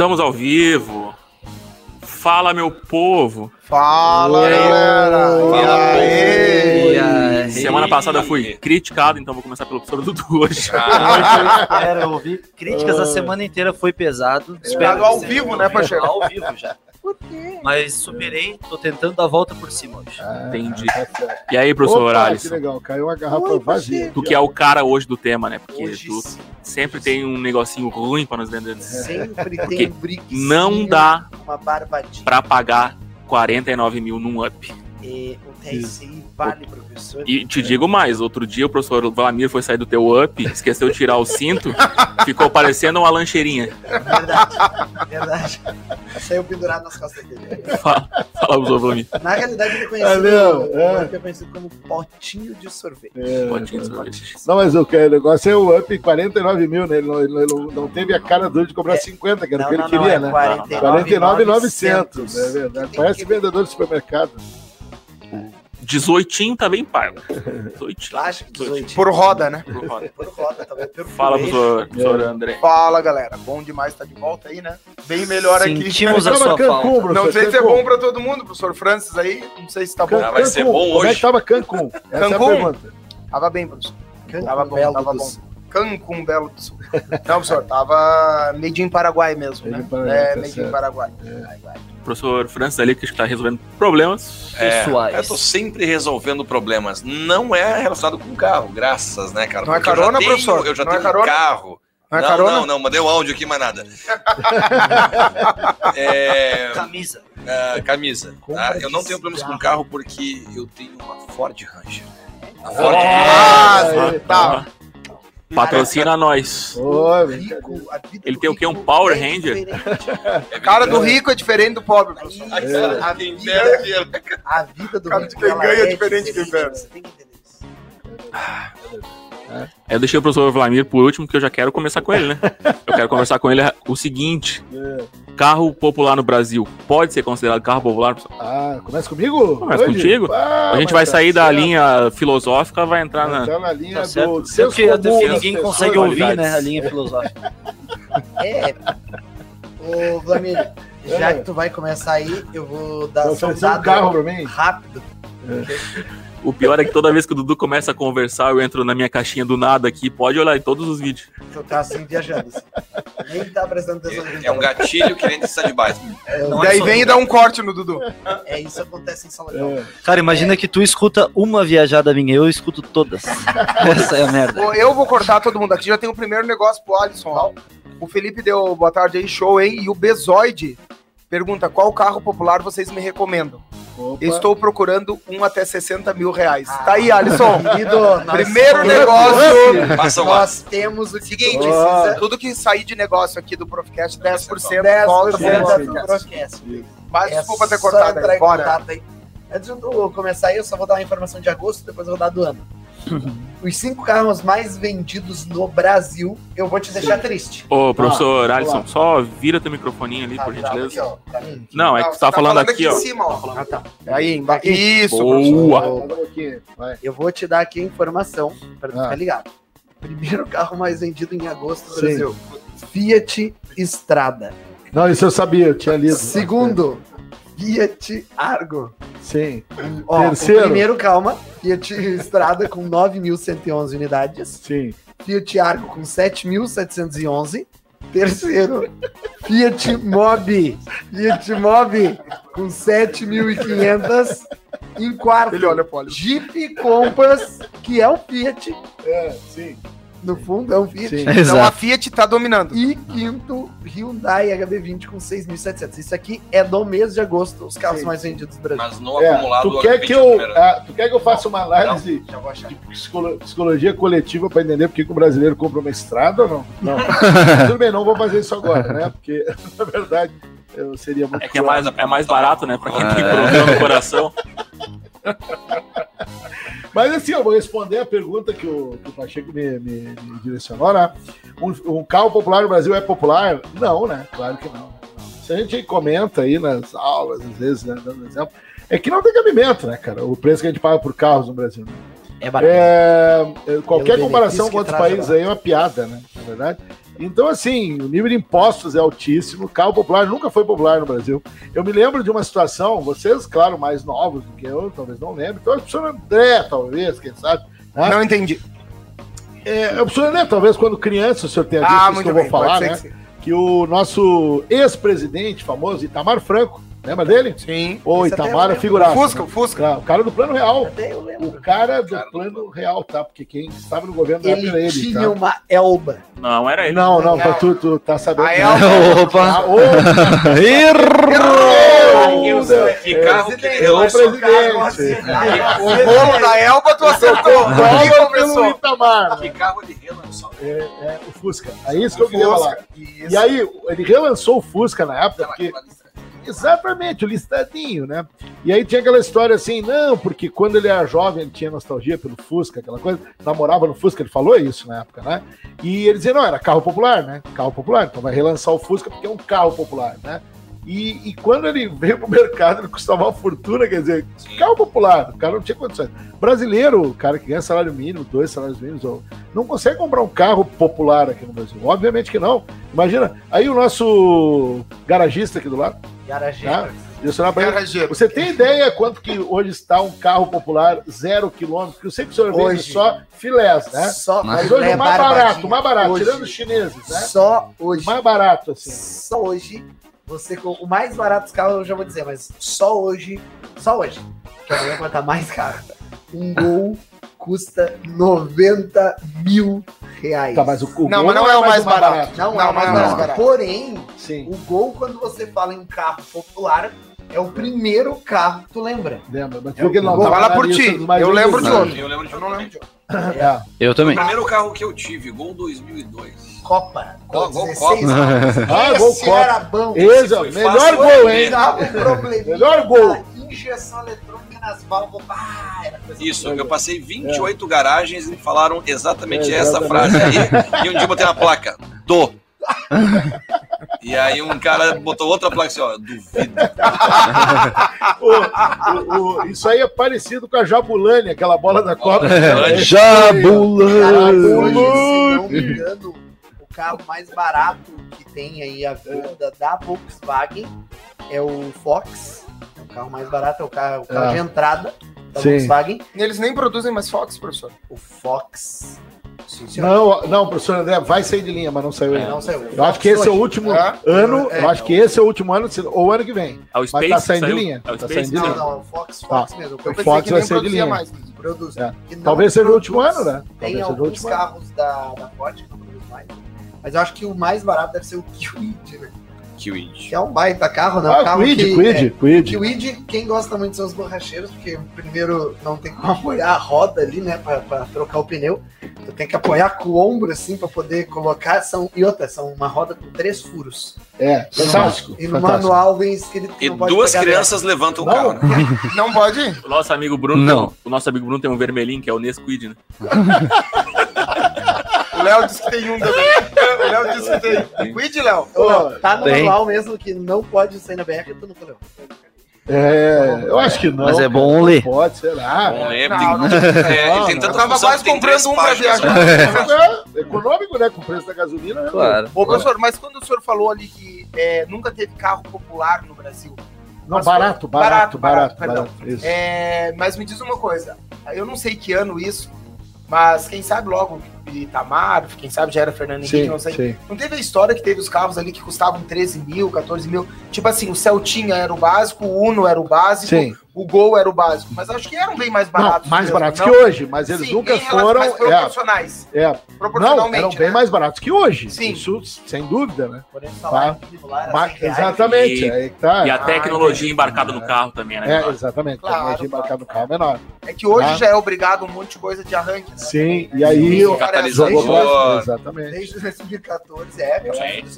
Estamos ao vivo. Fala, meu povo. Fala, galera! Fala, E aí? E aí? Semana passada eu fui criticado, então vou começar pelo professor Dudu hoje. Ah, Espera, eu ouvi críticas a semana inteira, foi pesado. Espero ao vivo, né, Pacheco? Ao vivo já. Mas superei, tô tentando dar a volta por cima hoje. Entendi. E aí, professor Opa, que Alisson? legal, caiu uma garrafa Oi, vazia. Tu que é o cara hoje do tema, né? Porque Hoje tu sim. sempre tem um negocinho ruim pra nos vender. Sempre Porque tem um briquezinho, Não dá uma barbadinha. pra pagar 49 mil num up. E o TSI vale, professor. E te digo mais, outro dia o professor Vlamir foi sair do teu up, esqueceu de tirar o cinto, ficou parecendo uma lancheirinha. Verdade, verdade. Saiu pendurado nas costas dele. Fala, fala professor Vlamir. Na realidade, ele é conhecido, Valeu, o é. Up é conhecido como potinho de sorvete. É, Potinho de sorvete. Não, mas o, que- o negócio é o up 49 mil, né? Ele não, ele não, não teve a cara dura de cobrar 50, que era o que ele queria, é né? 49,900. 49,900, é verdade. Parece vendedor de supermercado. 18 tá bem pago. 18. Acho que 18. Por roda, né? Por roda. Por roda, talvez por Fala, eixo. professor, professor André. Fala, galera. Bom demais estar de volta aí, né? Bem melhor aqui. Sentimos a sua Cancún, falta. professor, Não sei se é bom pra todo mundo, professor Francis aí. Não sei se tá bom. Ah, vai ser Cancún. bom Como é hoje. que tava Cancún? Essa Cancún? é. Tava bem, professor. Cancún, Tava bom, Belo tava bom. Cancún, Belo do Sul. Não, professor, tava made in Paraguai mesmo, Made né? in Paraguai, é, tá made certo. in Paraguai. Professor Francis ali, que está resolvendo problemas. É, Pessoais. eu tô sempre resolvendo problemas. Não é relacionado com carro, graças, né, cara? Não é carona, tenho- professor? Eu já Não é tenho carona? um carro. Não é não, carona? não, não, mandei um áudio aqui, mas nada. É, Camisa. ah, camisa. tá? Eu não tenho problemas com carro porque eu tenho uma Ford Ranger. A Ford Ah, tá. Patrocina nós. Ô. Rico, a vida Ele do tem o quê? Um Power é Ranger? É Cara do rico é diferente do pobre, professor. É. a, Quem vida, a vida do Cara, rico quem ela ganha é é diferente de quem perde. Você tem que entender. Aí Eu deixei o professor Vlamir por último, porque eu já quero conversar com ele, né? Eu quero conversar com ele o seguinte: É. carro popular no Brasil pode ser considerado carro popular? professor? Ah, começa comigo? Começa Hoje? contigo. Ah, A gente vai tá sair da certo. linha filosófica, vai entrar Vai na. entrar na linha Tá do certo. senso É porque ninguém consegue ouvir, né? A linha filosófica. É. Ô, Vlamir, já É. que tu vai começar aí, eu vou dar Vai só um oferecer um dado carro pra mim? rápido. O pior é que toda vez que o Dudu começa a conversar, eu entro na minha caixinha do nada aqui. Pode olhar em todos os vídeos. Eu tá assim viajando. assim. Nem tá prestando atenção no que É um gatilho que vem de de baixo. É Daí só- vem e dá um corte no Dudu. É isso acontece em sala de aula. É. Cara, imagina que tu escuta uma viajada minha, eu escuto todas. Essa é a merda. Bom, Eu vou cortar todo mundo aqui. Já tem o primeiro negócio pro Alisson. O Felipe deu boa tarde aí, show, hein? E o Bezoide pergunta: qual carro popular vocês me recomendam? Opa. Estou procurando um até 60 mil reais. Tá aí, Alisson. Primeiro negócio. Passa lá. Nós temos o Seguinte, precisa. tudo que sair de negócio aqui do Profcast, 10% 10% volta pro da Profcast. Mas É desculpa ter cortado entrar aí. em Bora. contato aí. Antes de eu começar aí, eu só vou dar uma informação de agosto, depois eu vou dar do ano. Os cinco carros mais vendidos no Brasil, eu vou te deixar triste. Ô, professor Ah, Alisson, só vira teu microfoninho ali, Tá, por tá, aqui, gentileza. ó, pra mim. Não, é que Não, tu tá você falando aqui, ó. em cima, ó. Ah, tá. Aí, embaixo. Isso, Boa. professor. Vai. Eu vou te dar aqui a informação para tu Ah. ficar ligado. Primeiro carro mais vendido em agosto no Sim. Brasil. Fiat Strada. Não, isso eu sabia, eu tinha lido. Segundo, Fiat Argo. Sim. Ó, Terceiro. o primeiro, calma, Fiat Strada com 9.111 unidades. Sim. Fiat Argo com 7.711. Terceiro, Fiat Mobi. Fiat Mobi com 7.500. Em quarto, Ele olha. Jeep Compass, que é um Fiat. É, sim. No fundo, é um Fiat. Sim. Então a Exato. Fiat tá dominando. E quinto, Hyundai HB20 com 6.700. Isso aqui é do mês de agosto, os carros Sim. mais vendidos do Brasil. Mas no É, acumulado. tu, quer que eu, ah, tu quer que eu faça uma análise de psicolo- psicologia coletiva para entender por que o brasileiro compra uma estrada ou não? Não. Tudo bem, não vou fazer isso agora, né? Porque, na verdade, eu seria muito. É que é mais, é mais barato, né? Pra quem tem É. problema no coração. Mas assim, eu vou responder a pergunta que o, que o Pacheco me, me- me direcionou, né? Um, um carro popular no Brasil é popular? Não, né? Claro que não. Se a gente comenta aí nas aulas, às vezes, né, dando exemplo, é que não tem cabimento, né, cara? O preço que a gente paga por carros no Brasil. né? É barato. É, é, qualquer comparação com outros países aí é uma piada, né? Na verdade. Então, assim, o nível de impostos é altíssimo. Carro popular nunca foi popular no Brasil. Eu me lembro de uma situação, vocês, claro, mais novos do que eu, talvez não lembrem. Então, a professora André, talvez, quem sabe. né? Não entendi. É, a professora André, talvez quando criança, o senhor tenha visto Ah, isso que eu vou bem. falar, né? que. Que o nosso ex-presidente famoso, Itamar Franco, lembra dele? Sim. Ô, Esse até eu Itamar é figuraça. Fusca, né? o Fusca. O cara do Plano Real. Até eu O lembro. cara do Cara do Plano Real, tá? Porque quem estava no governo Ele era ele, tinha tá? uma elba. Não, era ele. Não, não, Não. pra tu, tu tá sabendo. A Elba. Opa! Ah, Errou! Que carro que É o presidente. O bolo da Elba tu acertou. Começou? Itamar. Que carro ele relançou. É, é, o Fusca. É isso que eu queria falar. E aí, ele relançou o Fusca na época, porque. Exatamente, o listadinho, né? E aí tinha aquela história assim, não, porque quando ele era jovem, ele tinha nostalgia pelo Fusca, aquela coisa, namorava no Fusca, ele falou isso na época, né? E ele dizia, não, era carro popular, né? Carro popular, então vai relançar o Fusca porque é um carro popular, né? E, e quando ele veio pro mercado, ele custava uma fortuna, quer dizer, carro popular, o cara não tinha condições. Brasileiro, o cara que ganha salário mínimo, dois salários mínimos, ou- não consegue comprar um carro popular aqui no Brasil. Obviamente que não. Imagina, aí o nosso garagista aqui do lado, pra ele, Garageiro. você tem ideia quanto que hoje está um carro popular zero quilômetro? Que eu sei que o senhor vende Hoje. só filés, né? Só Mas hoje é o mais barato, o mais barato, Hoje. tirando os chineses, né? Só hoje. Mais barato, assim. Só hoje. Você com o mais barato dos carros eu já vou dizer, mas só hoje. Só hoje. Que amanhã vai estar mais caro. Um gol custa 90 mil reais. Tá, mas o, o Não, Gol mas não é o mais barato. Não, Não, é o mais não é o barato. mais barato. Porém, Sim, o gol, quando você fala em carro popular, é o primeiro carro que tu lembra. lembra? Mas É o porque não tá eu lembro de vendidos. outro. Eu lembro de Eu um não também. lembro de outro. É. Eu O também. primeiro carro que eu tive, Gol 2002. Copa. Gol- gol 16 Copa. anos. Ah, Esse gol Copa. era bom. Esse, foi melhor fácil, gol, hein? Um Melhor gol. Injeção eletrônica nas válvulas. Ah, Isso, eu passei 28 garagens e falaram exatamente É, essa exatamente. frase aí. E um dia eu botei na placa, do. E aí um cara botou outra placa assim, ó, duvido. O- o- o- isso aí é parecido com a Jabulani, aquela bola da Copa. Jabulani. Cara, Jabulani! não me engano, o carro mais barato que tem aí a venda da Volkswagen é o Fox. É o carro mais barato, é o carro, o carro Ah. de entrada da Sim. Volkswagen. Eles nem produzem mais Fox, professor. O Fox. Não, não, professor André, vai sair de linha, mas não saiu É, ainda. não saiu. Eu acho que esse é o último É? ano, É, eu acho que esse é o último ano, ou ano que vem. Ah, o Mas Space tá saindo de linha, É o tá Space? saindo de Não, linha. não, o Fox, Fox mesmo. Eu O Fox vai ser de linha. mais. Produz. É. Não Talvez seja o último ano, né? Tem Talvez seja o alguns carros da, da Ford que não produz mais. Mas eu acho que o mais barato deve ser o Kwid, né? Kwid. Que é um baita carro, né? Um Ah, carro Quid, que, Quid, é, Quid. Kwid, quem gosta muito são os borracheiros, porque primeiro não tem como apoiar a roda ali, né? Pra, pra trocar o pneu. Tu tem que apoiar com o ombro, assim, pra poder colocar. São, e outra, são uma roda com três furos. É, fantástico. E no fantástico. manual vem escrito que E não pode duas pegar crianças levantam o Não. carro, né? Não pode? O nosso amigo Bruno, Não. tem um- o nosso amigo Bruno tem um vermelhinho, que é o Nesquid, né? O Léo disse que tem um também. Léo disse que tem. Cuide, Léo. Tá no Tem. manual mesmo que não pode sair na BR, tu não falou. É, eu acho que não. Mas é bom ler. Pode, será? Bom, né? Não, Tem- não. é, Não, ele tem não. tanta Eu tava tem três comprando um pra viajar. né? É econômico, né? Com o preço da gasolina. né? Claro. Ô, professor, mas quando o senhor falou ali que é, nunca teve carro popular no Brasil, Não, Mas barato, foi- barato, barato, barato, barato, barato. Isso. é, mas me diz uma coisa, eu não sei que ano isso, mas quem sabe logo Itamar, quem sabe já era Fernando Henrique, Sim, não sei. sim. Não teve a história que teve os carros ali que custavam 13 mil, 14 mil? Tipo assim, o Celtinha era o básico, o Uno era o básico, Sim. o Gol era o básico. Mas acho que eram bem mais Não, baratos. mais mesmo, baratos não? que hoje, mas eles Sim, nunca foram. mas É, proporcionais. é, não, Proporcionalmente. eram bem né? mais baratos que hoje. Sim. Isso, sem dúvida, né? Porém, o salário era Mas- 100 reais. exatamente, E- aí tá. E a Ah, tecnologia entendi. embarcada no carro também, né? É, menor? exatamente. Claro, Tecnologia claro, embarcada no carro menor. É que hoje Tá. já é obrigado um monte de coisa de arranque. Né? Sim, e aí Sim, o catalisador. Exatamente. Desde 2014, é, que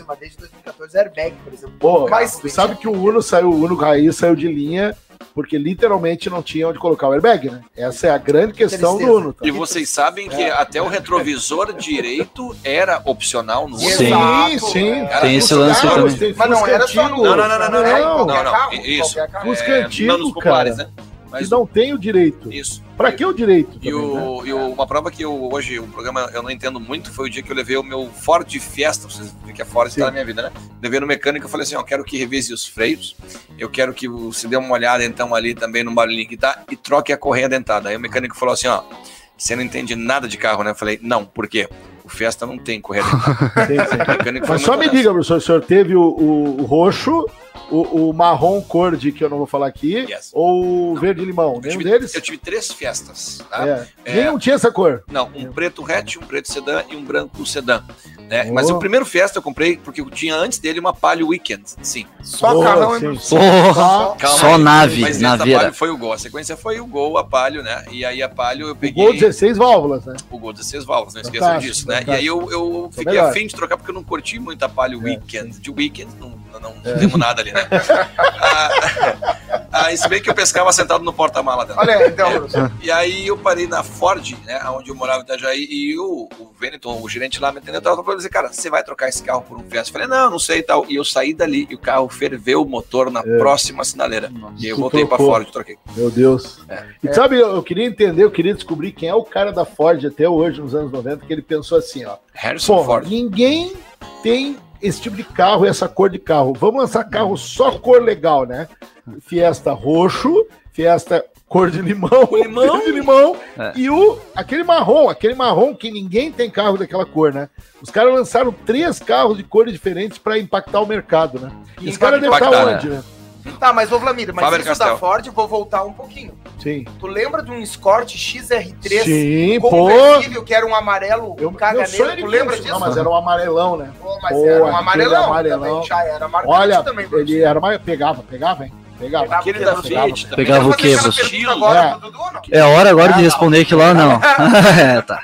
mas desde 2014 airbag, por exemplo. Pô, Mas- você sabe que o Uno saiu, o Uno Raiz saiu de linha porque literalmente não tinha onde colocar o airbag, né? Essa é a grande questão do. Uno. Tá? E vocês sabem que até o retrovisor direito era opcional no Uno. Sim. Sim, Exato, sim. é. Tem esse lance Carros, também. Mas não era só no antigo. Não, não, não, não, não, É, em não. Não, não, É, antigo, nanos populares, cara. né? Mas não tem o direito. Isso. Pra que o direito? E, também, né? o, e o- uma prova que eu, hoje o programa eu não entendo muito foi o dia que eu levei o meu Ford Fiesta. Vocês viram que a Ford Sim. está na minha vida, né? Levei no mecânico e falei assim: ó, quero que revise os freios, eu quero que você dê uma olhada então ali também no barulhinho que tá e troque a correia dentada. Aí o mecânico falou assim: ó, você não entende nada de carro, né? Eu falei: não, por quê? O Fiesta não tem correia dentada. O Mas só me diga, professor, o senhor teve o, o- o roxo, o, o marrom cor de que eu não vou falar aqui, Yes. ou o verde limão? Nenhum tive, deles? eu tive três festas, tá? É. É. Nenhum tinha essa cor. Não, um preto hatch, um preto sedã e um branco sedã. Né? Oh. Mas o primeiro Fiesta eu comprei porque eu tinha antes dele uma Palio Weekend, sim. Só Boa, carrão, hein, sim. professor? Porra, Calma só aí. nave, Mas naveira. Palio foi o Gol. A sequência foi o Gol, a Palio, né? E aí a Palio eu O peguei gol 16 válvulas, né? o Gol 16 válvulas, não esqueçam disso, né? E fantástico. aí eu, eu fiquei melhor. afim de trocar porque eu não curti muito a Palio É, Weekend. De Weekend não, não, não temos nada ali, né? ah, ah, se bem que eu pescava sentado no porta-mala dela. Olha aí, então. E aí eu parei na Ford, né, onde eu morava em Itajaí, e o, o Veneton, o gerente lá me entendeu, tava falando assim, cara, você vai trocar esse carro por um Fiesta? Eu falei, não, não sei e tal. E eu saí dali e o carro ferveu o motor na É. próxima sinaleira. E eu voltei pra trocou. Ford e troquei. Meu Deus. É. E sabe, eu, eu queria entender, eu queria descobrir quem é o cara da Ford até hoje, nos anos 90, que ele pensou assim, ó. Harrison Ford. ninguém tem esse tipo de carro, essa cor de carro. Vamos lançar carro só cor legal, né? Fiesta roxo, Fiesta cor de limão, Limão. de limão É. e o aquele marrom, aquele marrom que ninguém tem carro daquela cor, né? Os caras lançaram três carros de cores diferentes para impactar o mercado, né? E Esse cara deve estar impactar, onde, né? Tá, mas ô Vlamir, mas Faber isso Castell. da Ford, vou voltar um pouquinho. Sim. Tu lembra de um Escort XR3 Sim, pô. conversível que era um amarelo, Eu, um meu caganeiro? sonho Tu lembra isso. disso? Não, mas era um amarelão, né? Pô, mas Pô, era um amarelão. amarelão. Também, já era marcante Olha, também. ele era mais. Pegava, pegava, hein? Pegava. Pegava Aquele o da? Fiat também. Pegava o quê, professor? pergunta agora É. não? É hora agora de responder aquilo lá, não. é, tá.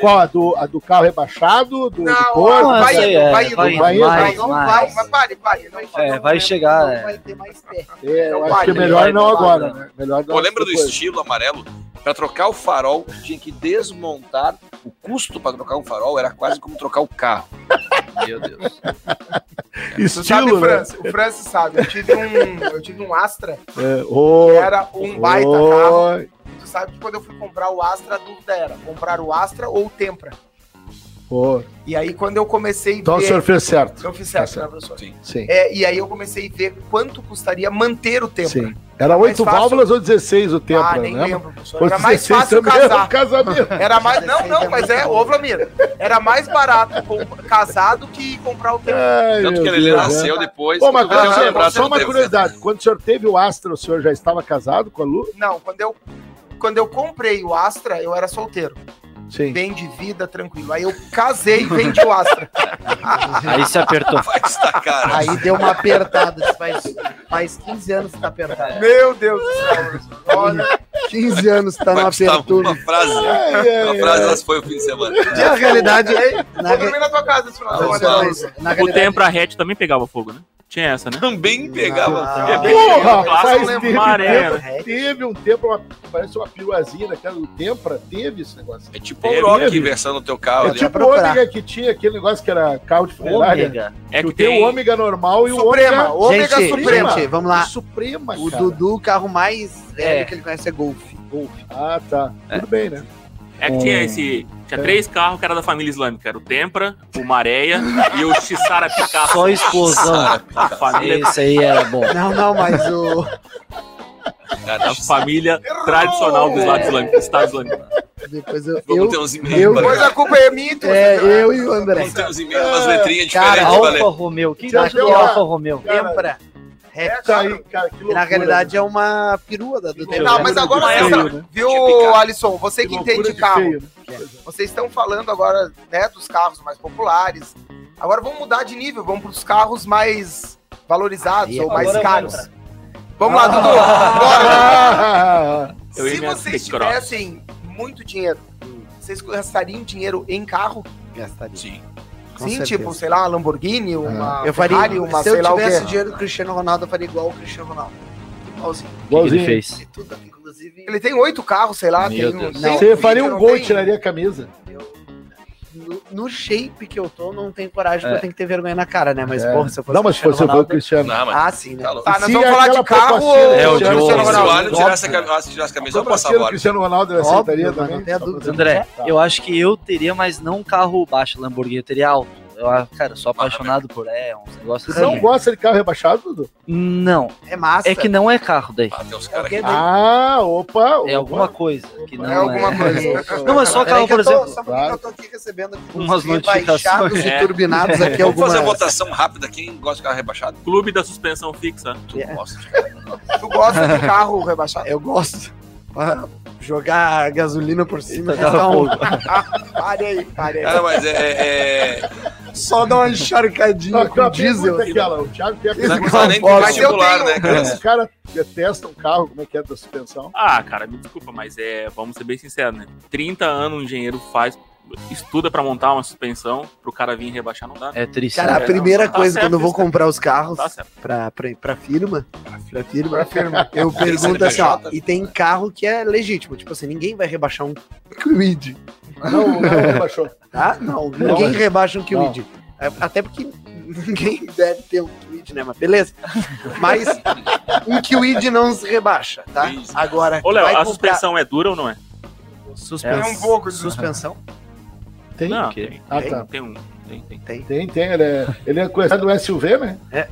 Qual? A do, a do carro rebaixado? Do, do Não, corpo? Não, vai indo, é, vai indo, vai vai indo, indo, mais, vai, não vai, mas pare, pare. Não, É, não, vai não, chegar, não é. vai ter mais pé. É, eu Não acho vai, que é não melhor vai, não não agora, vai, né? Melhor Pô, lembra do estilo amarelo? Pra trocar o farol, tinha que desmontar. O custo pra trocar um farol era quase como trocar o carro. Meu Deus. Tu sabe, Estilo, né? Francis, o Francis sabe, eu tive um, eu tive um Astra, É, ô, que era um baita carro. ô, Tu sabe que quando eu fui comprar o Astra, a dúvida era comprar o Astra ou o Tempra. E aí quando eu comecei a Então o ver... senhor fez certo. Eu fiz certo, Tá né, certo. professor? Sim. Sim. É, e aí eu comecei a ver quanto custaria manter o Tempra. Sim. Era oito fácil- válvulas ou 16 o tempo, ah, nem né? lembro, professor. Era mais 16 fácil um casar. casamento. Era mais. Não, 16 não, é mas é, ô Vlamir, era mais barato com- casar do que comprar o Tempra. Ai, Tanto que ele Deus, nasceu né? depois. Pô, mas quando o só uma tempo. curiosidade. Quando o senhor teve o Astra, o senhor já estava casado com a Lu? Não, quando eu, quando eu comprei o Astra, eu era solteiro. Sim. Bem de vida, tranquilo. Aí eu casei e vendi o Astra. Aí se apertou. Vai destacar. Aí deu uma apertada. Faz, faz 15 anos que tá apertado. Meu Deus do céu. Olha, 15 anos que tá Vai custar apertura. uma frase. Ai, ai, Uma frase, foi o fim de semana. Na realidade, na, re- na tua casa esse final de semana. na O realidade, Tempra hatch também pegava fogo, né? Tinha essa, né? Também pegava. Ah, É Porra, faz teve, Maré, tempo, teve um tempo, uma, parece uma piruazinha daquela do Tempra, teve esse negócio. É tipo o Teve, Rock versão no teu carro É ali. tipo o. Ômega que tinha aquele negócio que era carro de funerária. Ômega. É que que tem tem o Ômega normal e Suprema, o Ômega gente, Suprema. gente, vamos lá. O Suprema, O cara. Dudu, o carro mais velho É. que ele conhece é Golf. Golf. Ah, tá. Tudo bem, né? É que tinha esse. Tinha três carros que era da família islâmica. Era o Tempra, o Maréia e o Xissara Picasso. Só explosão. A família, Esse aí era bom. Não, não, mas o. Cara, a família tradicional do Estado Islâmico. do Estado Islâmico. Depois eu. Vamos eu ter uns e-mails. eu- Depois a culpa é minha e tu. é, eu e o André. Vamos ter uns e-mails, umas letrinhas Cara, diferentes. Alfa valeu. Romeo. Quem gosta uma- Alfa Romeo? Tempra. É, aí, cara, que loucura. Na realidade é uma perua da do Não, mas agora pensa, né? viu. Alisson? Você que entende de carro, feio, né? vocês estão falando agora né, dos carros mais populares. Agora vamos mudar de nível, vamos para os carros mais valorizados Aí, ou mais caros. Vamos lá, Dudu. Bora. Ah, Se vocês tivessem muito dinheiro, vocês gastariam dinheiro em carro? Gastaria. Sim. Com Sim, certeza. tipo, sei lá, uma Lamborghini, uma Eu faria. Ferrari, uma se eu sei lá o tivesse quê. dinheiro do Cristiano Ronaldo, eu faria igual o Cristiano Ronaldo. Igualzinho. O que que ele Igualzinho. fez? Ele tem oito carros, sei lá. Meu tem um- Não, Você faria um gol e tem. tiraria a camisa. No, shape que eu tô, não tenho coragem, É. porque eu tenho que ter vergonha na cara, né? Mas, É. porra, se eu fosse Não, mas se fosse o Ronaldo- Cristiano. Não, mas. Ah, sim, né? Tá. Tá, nós Se vamos falar de carro ou É, o Cristiano Diogo. Se o Ronaldo? Tirasse a camisa, eu passava agora. Cristiano Ronaldo aceitaria mas também? dizer. André, eu acho que eu teria, mas não um carro baixo, Lamborghini, eu teria alto. Eu, ah, cara, sou apaixonado por é, uns negócios Você não assim. gosta de carro rebaixado, Dudu? Não, É massa. é que não é carro daí. Ah, tem uns É. Ah, opa. É opa. alguma coisa que não É alguma coisa. Não, mas só carro, por exemplo. Só porque Claro. eu tô aqui recebendo aqui Umas notificações. e É. turbinados aqui Vamos fazer a algumas... votação rápida. Quem gosta de carro rebaixado? Clube da suspensão fixa. Tu É. gosta. Tu gosta de carro rebaixado? Eu gosto. Ah, Jogar gasolina por cima. Ficar um- fogo. Pare aí, pare aí. Cara, mas é. é- Só dá uma encharcadinha com a diesel. aquela, o Thiago Não precisa nem vestibular, tenho- né, cara? Os caras detestam carro, como é que é da suspensão? Ah, cara, me desculpa, mas é, vamos ser bem sinceros, né? 30 anos um engenheiro faz, estuda pra montar uma suspensão, pro cara vir rebaixar não dá. É triste. Cara, a É, primeira não, tá coisa certo quando eu vou né? comprar os carros Tá pra, pra, pra firma, pra firma, Pra firma. eu pergunto assim, ó, e tem carro que é legítimo, tipo assim, ninguém vai rebaixar um Kwid, Não, não, rebaixou. tá? Não, ninguém mas- rebaixa um Kwid. É, Até porque ninguém deve ter um Kwid, né? Mas beleza. Mas um Kwid não se rebaixa, tá? Isso. Agora, Ô, Léo, a comprar suspensão é dura ou não é? suspensão. É um pouco. Suspensão? Tem? Não, quê? tem. Ah, tem, tá. tem um. Tem, tem. Tem. Tem, tem. Ele é, ele é conhecido do SUV, né? É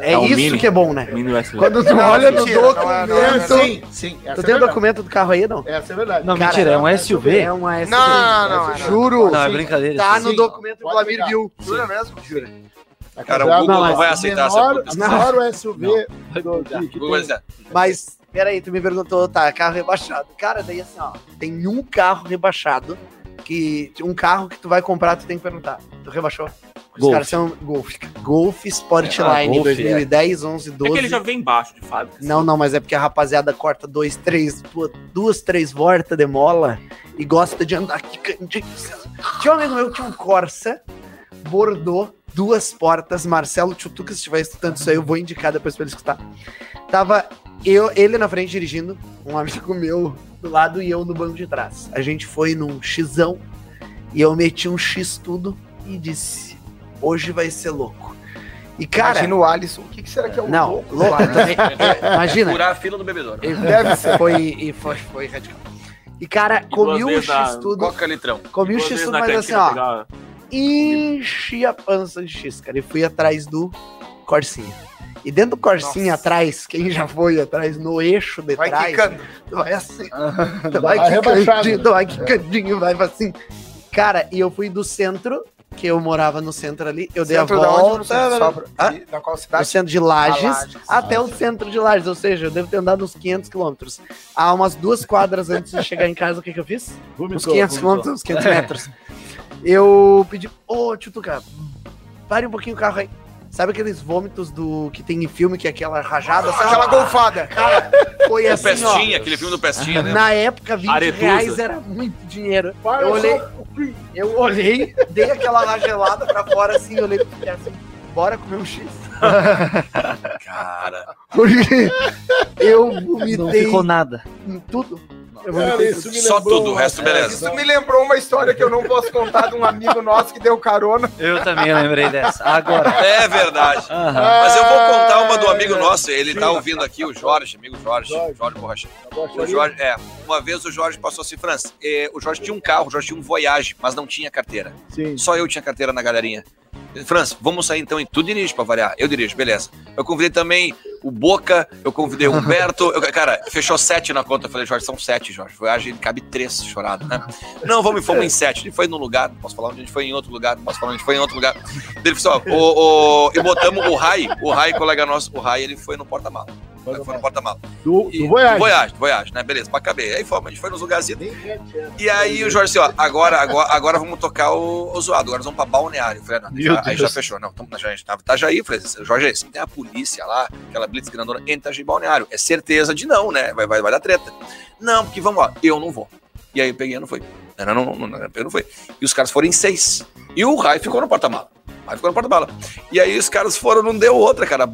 É o isso Mini. que é bom, né? Quando tu Não, olha no mentira, não é- não é documento. sim, sim. Essa Tu é tem o verdade. documento do carro aí, não? Essa é verdade. Não, Cara, mentira, é um SUV? É uma SUV. Não, não, não. Juro. Não, é Sim. brincadeira. Tá isso. no Sim. documento que o pegar. viu. Jura mesmo? Jura. Cara, o Google não, vai aceitar essa menor, menor o SUV do, que, que dizer. Mas, peraí, tu me perguntou, tá, carro rebaixado. Cara, daí assim, ó, tem um carro rebaixado que. Um carro que tu vai comprar, tu tem que perguntar. Tu rebaixou? Os Golf. caras são Golf. Golf Sportline Ah, Golf, 2010, 11, É 12. que ele já vem embaixo de fábrica. Não, não, mas é porque a rapaziada corta dois, três, duas, três voltas de mola e gosta de andar aqui. De... Tinha um amigo meu que tinha um Corsa, Bordeaux, duas portas. Marcelo Chutuca, se estiver escutando isso aí, eu vou indicar depois pra ele escutar. Tava eu, ele na frente dirigindo, um amigo meu do lado e eu no banco de trás. A gente foi num xão e eu meti um X tudo e disse: hoje vai ser louco. E cara. Imagina o Alisson. O que, que será que é o não, louco? louco também. É, Imagina, Furar a fila do bebedouro. deve ser. Foi, e foi, foi radical. E, cara, duas comi o X tudo. Coca litrão. Comi o X tudo, mas assim, ó. pegar- Enchi a pança de X, cara. E fui atrás do Corsinha. E dentro do Corsinha Nossa. atrás, quem já foi atrás, no eixo de Vai trás, quicando. vai assim. Tu Vai vai quicandinho, vai quicandinho, vai assim. Cara, e eu fui do centro, que eu morava no centro ali, eu dei Centro a da onde? volta. Só pra- Hã? de- Da qual do cidade? centro de Lages, Ah, Lages. até o centro de Lages, ou seja, eu devo ter andado uns 500 quilômetros. Há umas duas quadras antes de chegar em casa, o que, que eu fiz? Uns Vomitou, 500 vomitou. quilômetros, uns 500 metros. Eu pedi, ô, tio Tuca, pare um pouquinho o carro aí. Sabe aqueles vômitos do que tem em filme, que é aquela rajada? sabe? Aquela golfada. Foi O assim, Pestinha, ó. aquele filme do Pestinha, né? Na época, 20 Aretusa. reais era muito dinheiro. Para Eu olhei-. Eu olhei, dei aquela ragelada pra fora assim, olhei pro Pierre assim, bora comer um X. Cara. Porque eu Não vomitei ficou nada. em tudo. Eu Cara, isso me Só lembrou tudo, o resto beleza. Isso me lembrou uma história que eu não posso contar de um amigo nosso que deu carona. Eu também lembrei dessa. Agora. É verdade. Aham. Mas eu vou contar uma do amigo nosso. Ele tá ouvindo aqui, o Jorge, amigo Jorge. Jorge. Borracha. O Gostaria- Jorge, é. Uma vez o Jorge passou assim, Franz, eh, o Jorge tinha um carro, o Jorge tinha um Voyage, mas não tinha carteira. Sim. Só eu tinha carteira na galerinha. Franz, vamos sair então e tu dirige pra variar. Eu dirijo, beleza. Eu convidei também o Boca, eu convidei o Humberto. Eu- cara, fechou sete na conta. Eu falei, Jorge, são sete, Jorge. Voyage cabe três chorado, né? Não, vamos, fomos em sete. A gente foi num lugar, não posso falar onde a gente foi em outro lugar, não posso falar onde a gente foi em outro lugar. Ele falou assim, ó, o, o- e botamos o Rai, o Rai, colega nosso, o Rai, ele foi no porta-mala. Foi no porta-mala. Do, E- do Voyage. Voyage, Voyage, né? Beleza, pra caber. Aí fomos, a gente foi nos lugarzinhos. E aí o Jorge assim, ó, agora, agora, agora vamos tocar o, o zoado, agora vamos pra balneário. Eu falei, não, Meu já- aí já fechou. Não, tamo, já, a gente tava em Itajaí. Eu falei, Jorge, se tem a polícia lá, aquela blitz grandona, em Itajaí balneário. É certeza de não, né? Vai, vai, vai dar treta. Não, porque vamos lá, eu não vou. E aí eu peguei e não fui. Não, não, não, não, não, não fui. E os caras foram em seis. E o Rai ficou no porta-mala. Rai ficou no porta-mala. E aí os caras foram, não deu outra, cara.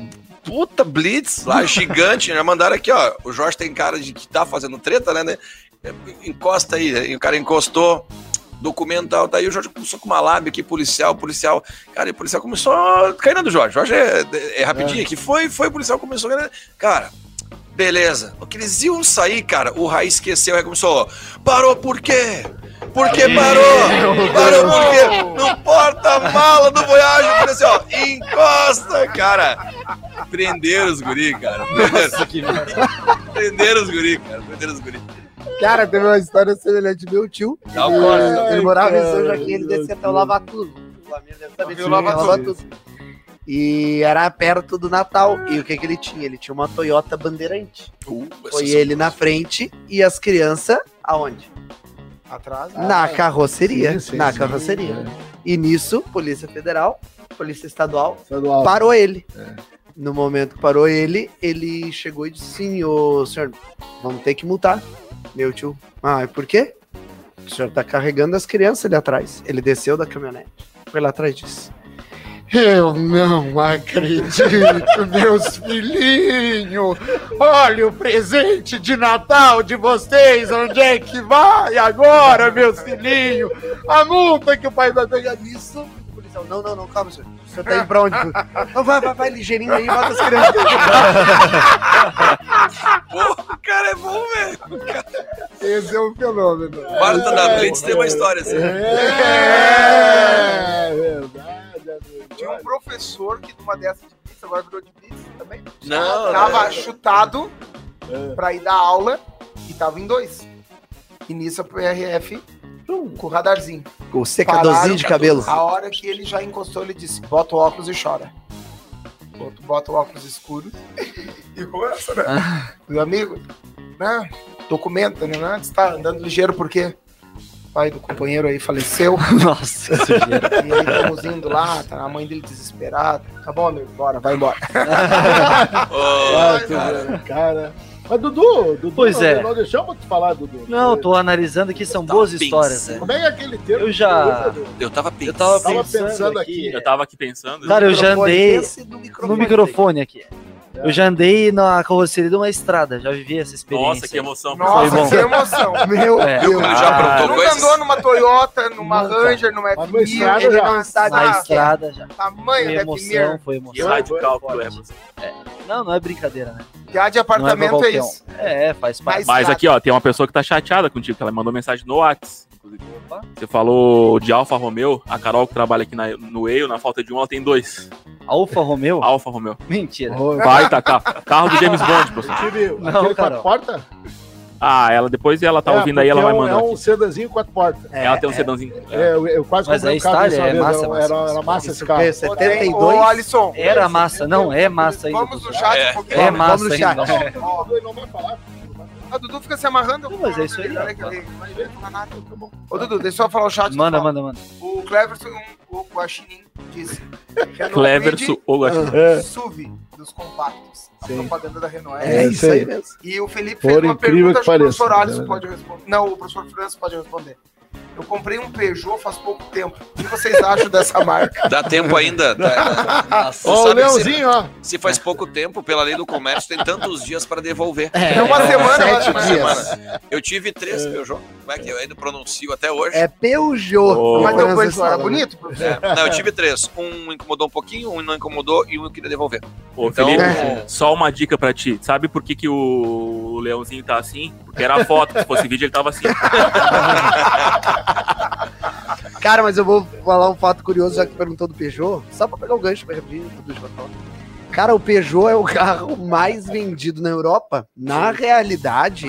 Puta blitz lá, gigante. Já mandaram aqui, ó. O Jorge tem cara de que tá fazendo treta, né? né? Encosta aí. O cara encostou. documental, tá aí o Jorge começou com uma lábia aqui, policial, policial. Cara, e o policial começou a cair na do Jorge. Jorge é, é rapidinho aqui. Foi, foi, o policial começou a Cara, beleza. O que eles iam sair, cara, o Raí esqueceu, aí começou. Parou por quê? Por que parou? Parou por quê? No porta-mala do Voyage. Eu falei assim, ó, encosta, cara. Prenderam os guri, cara. Prenderam, prenderam os guri, cara. Prenderam os guri. Cara, teve uma história semelhante. Meu tio, ele, corte. ele morava em São cara, Joaquim, ele descia até o nossa, Lavatudo. O Flamengo deve saber o Lavatudo. Lavatudo. E era perto do Natal. E o que que ele tinha? Ele tinha uma Toyota Bandeirante. Uh, Foi ele na frente e as crianças aonde? Atrás. na carroceria. sim, sim, na sim. carroceria. E nisso, Polícia Federal, Polícia Estadual, Estadual. parou ele. É. No momento que parou ele, ele chegou e disse: Sim, ô senhor, vamos ter que multar. Meu tio. Ah, e por quê? O senhor tá carregando as crianças ali atrás. Ele desceu da caminhonete, foi lá atrás e disse: Eu não acredito, meus filhinhos! Olha o presente de Natal de vocês, onde é que vai agora, meus filhinhos? A multa que o pai vai pegar nisso. O policial, não, não, não, calma, senhor. Senhor tá indo pra onde? Não, vai, vai, vai, ligeirinho aí, bota as crianças. Pô, o cara é bom, velho. Esse é um fenômeno. Marta da Blitz tem uma história assim. É, verdade, amigo. Tinha um professor que numa dessas de agora virou de blitz também. Não, Tava chutado É. pra ir dar aula e tava em dois. E nisso a PRF com o radarzinho. O secadorzinho Pararam, de cabelo. A hora que ele já encostou, ele disse: bota o óculos e chora. Bota, bota o óculos escuro e começa, né? Meu amigo, né? Documenta, né? Antes tá andando ligeiro porque o pai do companheiro aí faleceu. Nossa, que sujeira. E aí estamos indo lá, tá a mãe dele desesperada. Tá bom, amigo, bora, vai embora. Ô, tu cara. cara. Mas Dudu, Dudu, Pois não, é. não deixamos tu falar, Dudu. Não, tô analisando aqui, são boas histórias, pensando. né? Como é é aquele termo? Eu já-? Eu tava pensando. Eu tava Tava pensando, pensando aqui. aqui. Eu tava aqui pensando. Cara, eu já andei no microfone. no microfone aqui. Eu já andei na carroceria de uma estrada, já vivi essa experiência. Nossa, que emoção. Nossa, bom. que emoção. Meu É. Viu Deus. já aprontou Nunca coisas? andou numa Toyota, numa Nunca. Ranger, numa Mas no F1000, estrada já. Na estrada já. Tamanho Foi da emoção, F1000. foi Que emoção. radical Foi que tu é, você. Não, não é brincadeira, né? Já de é apartamento é um. isso. É, faz parte. Mas- aqui, ó, tem uma pessoa que tá chateada contigo, que ela mandou mensagem no WhatsApp. inclusive. Opa. Você falou de Alfa Romeo, a Carol que trabalha aqui na- no EIO, na falta de um, ela tem dois. Alfa Romeo? Alfa Romeo. Mentira. Vai, tá, carro, carro do James Bond, professor. Não, aquele quatro portas? Ah, ela depois ela tá É, ouvindo aí, ela vai é um- mandar. É um sedanzinho quatro portas. ela tem um sedãozinho. É, eu, eu quase Mas comprei é carro Itália, desse uma é massa, era, massa, era, massa. era massa esse carro. que é Ô, 72. Alisson, Era massa, não, é massa ainda. vamos no chat É. um pouquinho. É Vamos massa no chat. ainda. Não vai falar. A Dudu fica se amarrando. Não, mas é isso aí, Olha ó. que ele- vai ver, não vai nada, tá bom. Ô, Dudu, deixa eu só falar o chat. Manda, do manda, manda. O Cleverson, o Guaxinim, disse. Cleverson ou Guaxinim. É, SUV dos compactos. A Sim. propaganda da Renault. É, É. isso aí mesmo. E o Felipe Por fez uma pergunta, que o professor Alisson né? pode responder. Não, o professor França pode responder. Eu comprei um Peugeot faz pouco tempo. O que vocês acham dessa marca? Dá tempo ainda. Tá? Ó, o Leãozinho, ó. se faz pouco tempo, pela lei do comércio, tem tantos dias para devolver. É uma semana, eu sete acho, dias. né? Semana. Eu tive três Peugeot. Como é que eu ainda pronuncio até hoje? É Peugeot. Ô. Mas França o Peugeot era né? bonito, professor? Não, eu tive três. Um incomodou um pouquinho, um não incomodou e um eu queria devolver. Ô, Então, Felipe, é. só uma dica pra ti. Sabe por que, que o leãozinho tá assim? Porque era a foto. Se fosse vídeo, ele tava assim. Cara, mas eu vou falar um fato curioso, já que perguntou do Peugeot. Só pra pegar o gancho pra rapidinho, tudo de falar. Cara, o Peugeot é o carro mais vendido na Europa. Na realidade,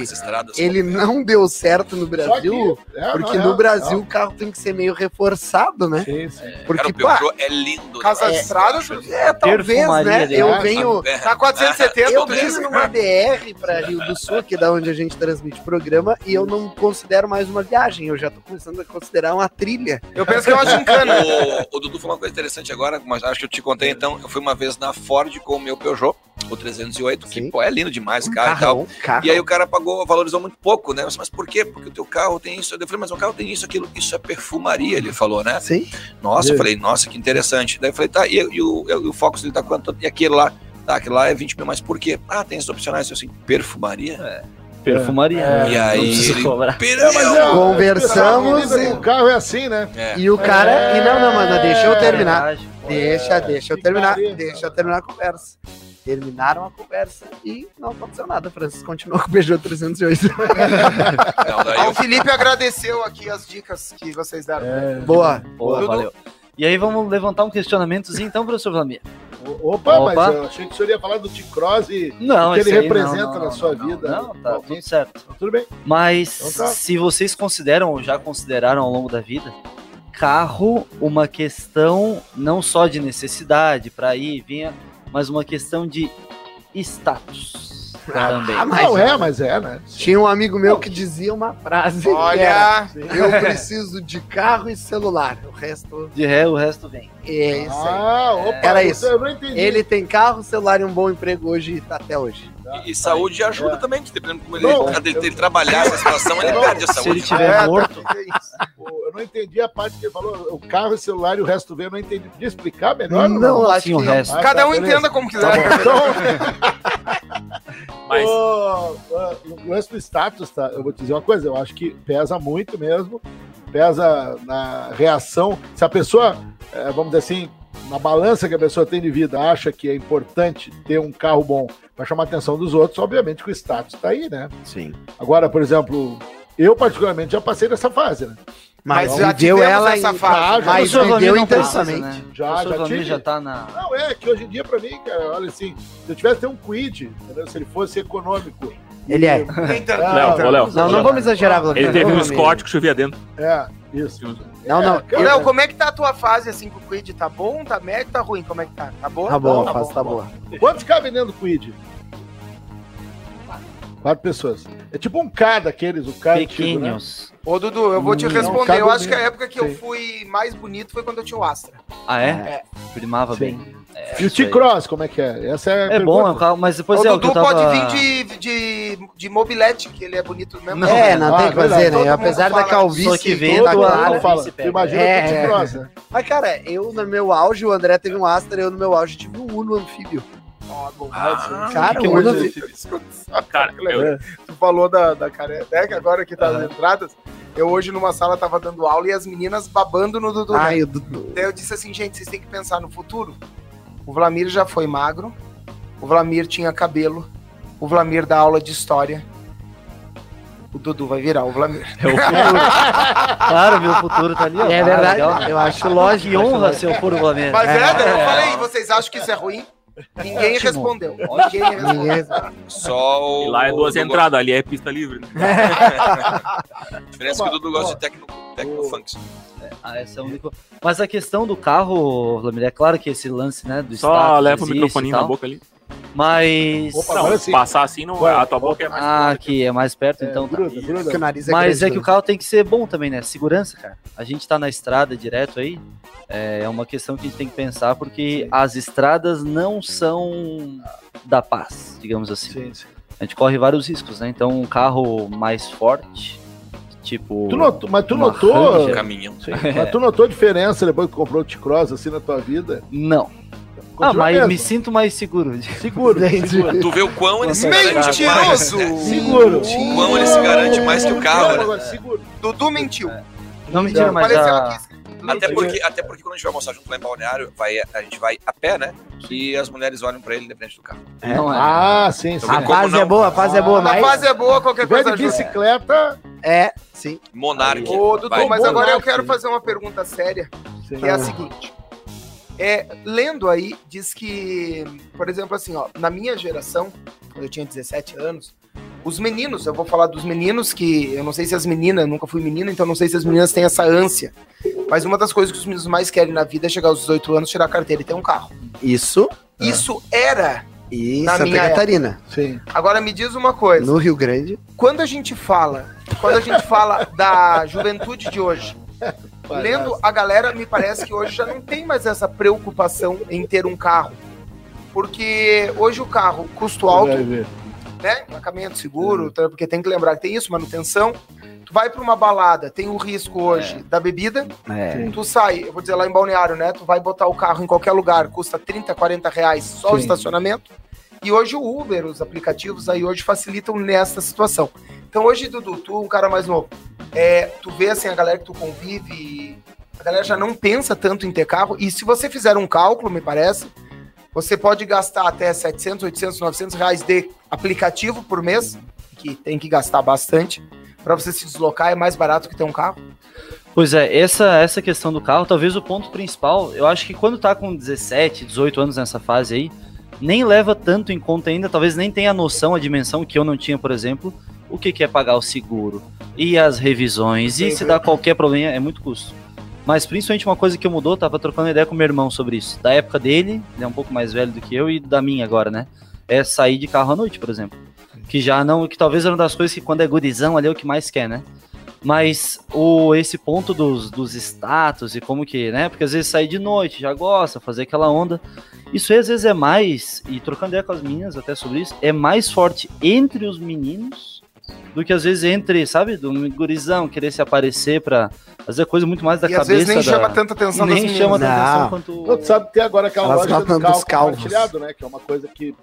ele não deu certo no Brasil, é, porque não, no é, Brasil não. o carro tem que ser meio reforçado, né? Sim, sim. Porque, Cara, o pá, Peugeot é lindo. Casa né? de estrada, é, talvez, Perfumaria né? dele. Eu venho, É. Tá 470, eu venho numa BR pra Rio do Sul, que é da onde a gente transmite o programa, e eu não considero mais uma viagem, eu já tô começando a considerar uma trilha. Eu penso que é uma gincana. O, o Dudu falou uma coisa interessante agora, mas acho que eu te contei então. Eu fui uma vez na Ford com o meu Peugeot, o 308, que Sim. pô, é lindo demais o carro e tal. Carrão, carro. E aí o cara pagou, valorizou muito pouco, né? Eu disse, mas por quê? Porque o teu carro tem isso. Eu falei, mas o carro tem isso, aquilo. Isso é perfumaria, ele falou, né? Sim. Nossa, É. eu falei, nossa, que interessante. Daí eu falei, tá, e, e o, e o Focus ele tá quanto? E aquele lá? Tá, aquele lá é 20 mil, mas por quê? Ah, tem esses opcionais, eu assim, perfumaria? Perfumaria. E aí Não precisa ele- cobrar. Perdeu. Conversamos O carro é assim, né? É. E o cara. E não, não, mano, deixa eu terminar. Verdade. Deixa, deixa eu terminar. Deixa eu terminar a conversa. Terminaram a conversa e não aconteceu nada. Francis continuou com o Peugeot 308. Não, o Felipe agradeceu aqui as dicas que vocês deram. É. Boa. Boa, Dudu. valeu. E aí vamos levantar um questionamentozinho então, professor Vlamir. Opa, Opa. mas eu achei que o senhor ia falar do T-Cross e. Não, O que ele representa não, não, na sua vida. Não, tá Ok. tudo certo. Tudo bem. Mas Então tá. se vocês consideram ou já consideraram ao longo da vida, carro uma questão não só de necessidade para ir e vir, mas uma questão de status também. Ah, mas- Não é, mas é, né? Tinha um amigo meu que dizia uma frase. Olha, era, eu preciso de carro e celular. O resto De ré, o resto vem. é isso aí. Ah, opa, Era isso. Eu não entendi. Ele tem carro, celular e um bom emprego hoje e tá até hoje. E, e saúde ajuda também, que dependendo como ele, Não, ele, ele trabalhar essa situação, ele Não, perde a Se ele saúde. tiver É, morto, tá- é isso. O- Eu não entendi a parte que ele falou. O carro, o celular e o resto veio. Eu não entendi. Podia explicar melhor? Não, acho assim o que resto. Ah, Cada tá, um beleza. entenda como Tá quiser. Então, Mas o, o lance do status, tá? Eu vou te dizer uma coisa. Eu acho que pesa muito mesmo. Pesa na reação. Se a pessoa, eh, vamos dizer assim, na balança que a pessoa tem de vida, acha que é importante ter um carro bom para chamar a atenção dos outros, obviamente que o status tá aí, né? Sim. Agora, por exemplo, eu particularmente já passei dessa fase, né? Mas, Mas já tivemos ela essa fase. Já, já. o Mas viveu não precisa, intensamente. né? Já, já tive. já tá na... Não, é que hoje em dia, pra mim, cara, olha assim, se eu tivesse ter um quid, entendeu? se ele fosse econômico. Ele é. Tanto. Ah, Léo, ô, Léo. Não, não vamos exagerar, ele teve um Não. Scott que chovia dentro. É, isso. Não, não. É, Léo, como é que tá a tua fase assim com o Quid? Tá bom, tá médio, tá ruim? Como é que tá? Tá boa? Tá bom, Tá a fase bom, tá tá boa. Quantos cabem dentro do quid? Quatro pessoas. É tipo um K daqueles, o K antigo, né? Pequenos. Ô, Dudu, eu vou te Não, responder. Eu acho que a época que eu Sim. fui mais bonito foi quando eu tinha o Astra. Ah, é? É. Primava Sim. bem. É, E o. T-Cross, como é que é? Essa é a É bom, é mas depois o é o Dudu tava... pode vir de, de, de mobilete, que ele é bonito mesmo. Não, É, não Ah, tem o que fazer, né? Apesar da calvície que tá vendo Todo clara. mundo fala. Imagina É, o T-Cross, né? Mas, cara, eu no meu auge, o André teve um Astra, eu no meu auge tive um Uno anfíbio. Ó, bom. Ah, Cara, que o Uno anfíbio. Cara, eu, Tu falou da, da careca agora que tá nas entradas. Eu hoje numa sala tava dando aula e as meninas babando no Dudu. né? Ai, o Dudu. Daí eu disse assim, gente, vocês têm que pensar no futuro. O Vlamir já foi magro, o Vlamir tinha cabelo, o Vlamir dá aula de história. O Dudu vai virar o Vlamir. É o futuro. claro, meu futuro tá ali. ó. É verdade, eu acho lógico. Que honra se eu for o Flamengo. Mas é, daí eu É. falei, vocês acham que isso é ruim? Ninguém Ótimo. respondeu. Ninguém respondeu. Só o. e lá é duas o entradas, ali é pista livre. Né? diferença é que o Dudu gosta de techno, techno funk. Ah, essa é a única... Mas a questão do carro, Vlamir, é claro que esse lance, né, do Só leva o existe microfoninho e na boca ali. Mas... Opa, Não, agora sim. passar assim, não, Vai, a tua boca é mais. Ah, aqui é mais perto, É, então tá. gruda, gruda. Porque o nariz é Mas é grande, que o né? carro tem que ser bom também, né? Segurança, cara. A gente tá na estrada direto aí. É uma questão que a gente tem que pensar, porque as estradas não são da paz, digamos assim. Sim, sim. A gente corre vários riscos, né? Então, um carro mais forte, tipo. Tu notou, mas tu notou. Um caminhão. Sim, Mas tu notou diferença depois que comprou o T-Cross assim na tua vida? Não. ah, Continua mas mesmo. me sinto mais seguro. Seguro, seguro. Tu vê o quão ele se garante mais. Mentiroso! né? Seguro. O quão ele se garante mais que o carro, né? Dudu mentiu. Não mentira, mas Apareceu a... aqui. Até porque, até porque quando a gente vai almoçar junto lá em Balneário, vai, a gente vai a pé, né? E as mulheres olham pra ele de frente do carro. Não é. Ah, sim, sim. Então, A Como fase não? é boa, a fase é boa, A mas. fase é boa, qualquer coisa de bicicleta, É, sim. Monark. Ô, Dudu, Vai. mas agora eu quero fazer uma pergunta séria, sim. que é a seguinte. É, lendo aí, diz que, por exemplo, assim, ó, na minha geração, quando eu tinha 17 anos, os meninos, eu vou falar dos meninos que, eu não sei se as meninas, eu nunca fui menino, então não sei se as meninas têm essa ânsia, mas uma das coisas que os meninos mais querem na vida é chegar aos 18 anos, tirar a carteira e ter um carro. Isso. Isso era. E Na Santa minha Catarina. sim. Agora me diz uma coisa. No Rio Grande. quando a gente fala, quando a gente fala da juventude de hoje, lendo a galera, me parece que hoje já não tem mais essa preocupação em ter um carro. Porque hoje o carro, custo alto. Né? Emplacamento seguro, tá? porque tem que lembrar que tem isso, manutenção. Tu vai para uma balada, tem o risco hoje da bebida. É. Tu sai, eu vou dizer lá em Balneário, né? Tu vai botar o carro em qualquer lugar, custa 30, 40 reais só o Sim. estacionamento. E hoje o Uber, os aplicativos aí hoje facilitam nessa situação. Então hoje, Dudu, tu um cara mais novo, é, tu vê assim a galera que tu convive, a galera já não pensa tanto em ter carro. E se você fizer um cálculo, me parece, você pode gastar até 700, 800, 900 reais de aplicativo por mês, que tem que gastar bastante. Para você se deslocar é mais barato que ter um carro. Pois é, essa, essa questão do carro, talvez o ponto principal, eu acho que quando tá com 17, 18 anos nessa fase aí, nem leva tanto em conta ainda, talvez nem tenha a noção, a dimensão que eu não tinha, por exemplo, o que, que é pagar o seguro e as revisões, e se dá qualquer problema, é muito custo. Mas principalmente uma coisa que mudou, tava trocando ideia com meu irmão sobre isso. Da época dele, ele é um pouco mais velho do que eu, e da minha agora, né? É sair de carro à noite, por exemplo. Que já não, que talvez era uma das coisas que quando é gurizão ali é o que mais quer, né? Mas o, esse ponto dos, dos status e como que, né? Porque às vezes sair de noite, já gosta, fazer aquela onda. Isso aí, às vezes é mais, e trocando ideia com as meninas até sobre isso, é mais forte entre os meninos do que às vezes entre, sabe, do gurizão querer se aparecer pra fazer coisa muito mais da e às cabeça. vezes nem da... chama tanta atenção das nem meninas. chama tanta Não. atenção quanto. Não, tu sabe que tem agora aquela Elas loja do calvos. compartilhado, né? Que é uma coisa que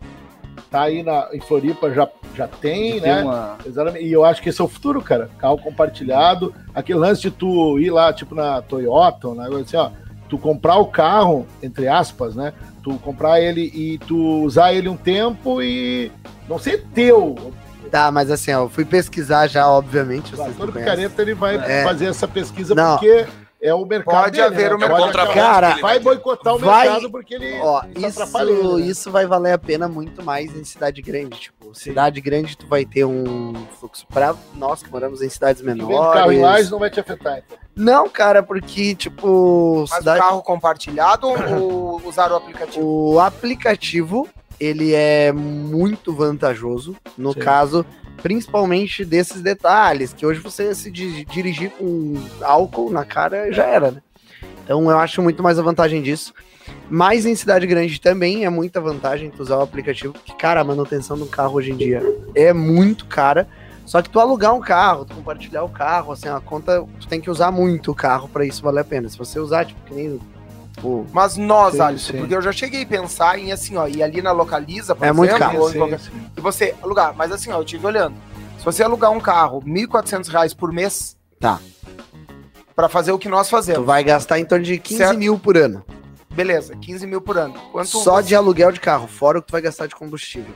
tá aí na, em Floripa, já, já tem, né? uma- Exatamente. E eu acho que esse é o futuro, cara. Carro compartilhado. Aquele lance de tu ir lá, tipo na Toyota, negócio assim, ó. Tu comprar o carro, entre aspas, né? Tu comprar ele e tu usar ele um tempo e não ser teu. Tá, mas assim, ó, eu fui pesquisar já, obviamente. Claro, não todo conhecem. picareta ele vai É. fazer essa pesquisa Não. porque é o mercado. Pode haver o mercado. Pode acabar- Cara, vai boicotar o vai- mercado porque ele Ó, isso ele, isso, né? isso vai valer a pena muito mais em cidade grande. Tipo, cidade grande tu vai ter um fluxo pra nós que moramos em cidades carro em menores. lajes não vai te afetar. Então. Não, cara, porque, tipo, Mas cidade- o carro compartilhado ou usar o aplicativo? o aplicativo, ele é muito vantajoso, no Sim. caso, principalmente desses detalhes, que hoje você se di- dirigir com álcool na cara já era, né? Então eu acho muito mais a vantagem disso. Mas em cidade grande também é muita vantagem tu usar o aplicativo, porque, cara, a manutenção do carro hoje em dia é muito cara. Só que tu alugar um carro, tu compartilhar o carro, assim, a conta, tu tem que usar muito o carro pra isso valer a pena. Se você usar, tipo, que nem. Tipo, Mas nós, Sim, Alisson, sim. porque eu já cheguei a pensar em assim, ó, ir ali na Localiza, por É muito exemplo, caro. ou em Sim, qualquer- sim. e você alugar. Mas assim, ó, eu tive olhando. Se você alugar um carro, 1.400 reais por mês, Tá. Pra fazer o que nós tu fazemos. vai gastar em torno de 15 Certo. mil por ano. Beleza, 15 mil por ano. Quanto Só de aluguel de carro, fora o que tu vai gastar de combustível.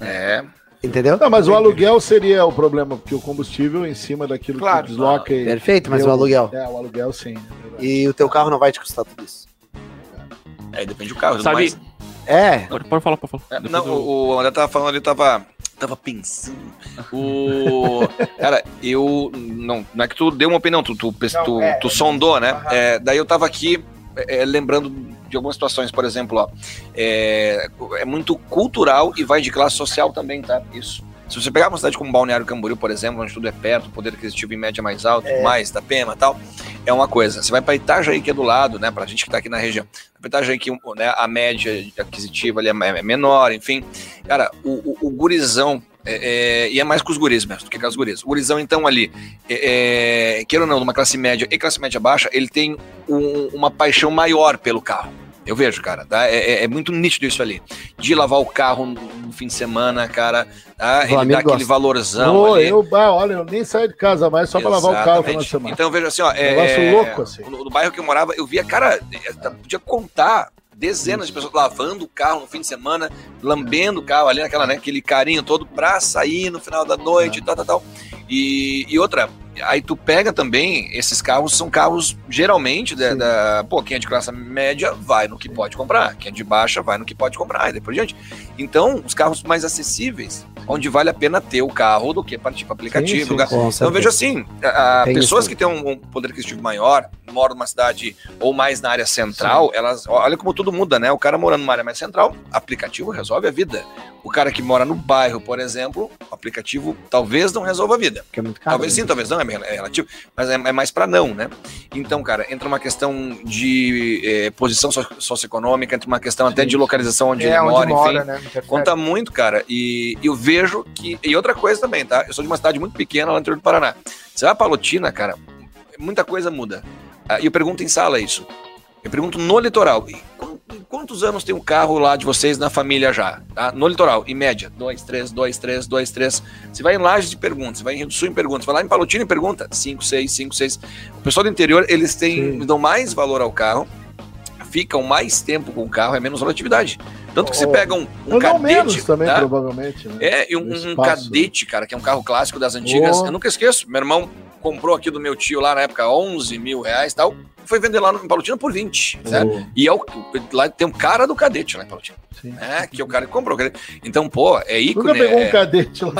É. Entendeu? Não, mas o aluguel seria o problema, porque o combustível em cima daquilo Claro. que desloca e. Perfeito, mas o aluguel. É, o aluguel sim. é. E o teu carro não vai te custar tudo isso. Aí depende do carro. Sabe- mais. É, Pode, pode falar, pode falar. É, não, eu- o, André tava falando ali, tava, tava pensando. O. Cara, eu. Não, não é que tu deu uma opinião, tu, tu, Não, tu, é. tu sondou, né? Aham. É, daí eu tava aqui é, lembrando de algumas situações, por exemplo, ó. É, é muito cultural e vai de classe social também, tá? Isso. Se você pegar uma cidade como Balneário Camboriú, por exemplo, onde tudo é perto, o poder aquisitivo em média mais alto, mais da Pema tal, é uma coisa. Você vai para Itajaí, que é do lado, né? Pra gente que tá aqui na região. Vai pra Itajaí, que né, a média aquisitiva ali é é menor, enfim. Cara, o, o, o gurizão, é, é, e é mais com os guris mesmo, do que com as guris. O gurizão, então, ali, é, é, queira ou não, de uma classe média e classe média baixa, ele tem um- uma paixão maior pelo carro. Eu vejo, cara, tá? É, é- é muito nítido isso ali. De lavar o carro no, fim de semana, cara, tá? Ele dá aquele gosta. valorzão Ô, ali. eu, olha, eu nem saio de casa mais só pra lavar o carro no final de semana. Então eu vejo assim, ó. É, Negócio é, louco, assim. No, no bairro que eu morava, eu via, cara, é, podia contar dezenas de pessoas lavando o carro no fim de semana, lambendo o carro ali, naquela, né, aquele carinho todo pra sair no final da noite, tal, tal, tal. E, e outra, aí tu pega também, esses carros são carros geralmente da, Sim. da- pô, quem é de classe média vai no que pode comprar, quem é de baixa vai no que pode comprar e depois diante. Então, os carros mais acessíveis, onde vale a pena ter o carro do que partir para aplicativo. sim, com então eu vejo assim, a, a pessoas isso. que têm um, um poder aquisitivo maior, moram numa cidade ou mais na área central, elas, olha como tudo muda, né? O cara morando numa área mais central, aplicativo resolve a vida. O cara que mora no bairro, por exemplo, aplicativo talvez não resolva a vida. porque é muito caro. Talvez né? sim, talvez não, é é relativo, mas é, é mais para não, né? Então, cara, entra uma questão de eh, posição so- socioeconômica, entra uma questão até de localização onde é onde mora, mora, enfim. né? Interfere. Conta muito, cara. E eu vejo que. E outra coisa também, tá? Eu sou de uma cidade muito pequena lá no interior do Paraná. Você vai pra Lotina, cara, muita coisa muda. Ah, E eu pergunto em sala isso. Eu pergunto no litoral. E quantos anos tem um carro lá de vocês na família já? Tá? No litoral, em média. Dois, três, dois, três, dois, três. Você vai em Lages de perguntas, você vai em Rio do Sul em perguntas, vai lá em Palutino em pergunta. Cinco, seis, cinco, seis. O pessoal do interior, eles têm, Sim. dão mais valor ao carro, ficam mais tempo com o carro, é menos relatividade. Tanto que você Oh, pega um, um não menos cadete, também, tá? provavelmente. Né? É, e um, um cadete, cara, que é um carro clássico das antigas. Oh. Eu nunca esqueço. Meu irmão comprou aqui do meu tio lá na época 11 mil reais e tal. Foi vender lá no em Palutino por 20, certo? Oh, E é o, lá tem um cara do cadete lá em Palutino. sim. É, que é o cara que comprou. Então, pô, é ícone. Nunca pegou é- um cadete lá.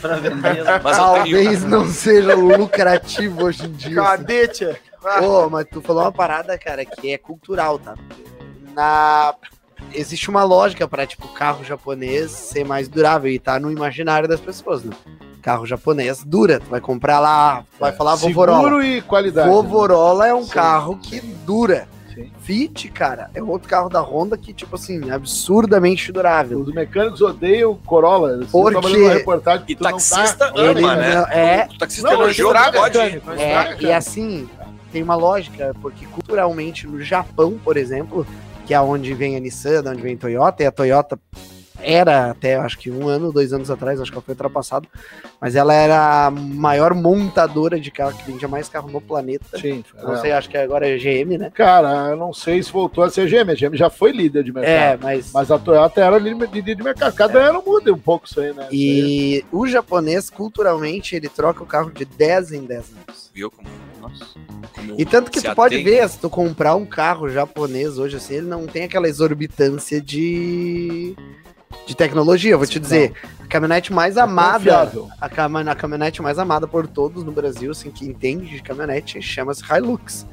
Pra vender. Mas Talvez não seja lucrativo hoje em dia. assim. Cadete. Ah, Ô, mas tu falou uma parada, cara, que é cultural, tá? Na... Existe uma lógica pra, tipo, carro japonês ser mais durável e tá no imaginário das pessoas, né? Carro japonês dura, tu vai comprar lá, tu vai falar Vovorola. Seguro e qualidade. Vovorola é um Sim. carro que dura. Sim. Fit, cara, é outro carro da Honda que, tipo assim, é absurdamente durável. Os mecânicos odeiam Corolla. Eles Por estão quê? fazendo uma reportagem que E taxista tá... Ele ama, né? não- é- O taxista Não, elogiou, estraga, pode. mecânico, É, estraga, e assim, tem uma lógica, porque culturalmente no Japão, por exemplo, que é onde vem a Nissan, de onde vem a Toyota, e a Toyota era até acho que um ano, dois anos atrás, acho que ela foi ultrapassada, mas ela era a maior montadora de carro que vendia mais carro no planeta. Sim, Não é. sei, acho que agora é GM, né? Cara, eu não sei se voltou a ser GM. A GM já foi líder de mercado. É, mas. Mas a Toyota era líder de mercado. Cada ano muda um pouco isso aí, né? E o japonês, culturalmente, ele troca o carro de 10 em 10 anos. Viu como, Nossa. como E tanto que tu pode atém- ver, se tu comprar um carro japonês hoje, assim, ele não tem aquela exorbitância de, de tecnologia. Vou te dizer, a caminhonete mais amada, Confiável. a, cama- a caminhonete mais amada por todos no Brasil, assim, que entende de caminhonete, chama-se Hilux.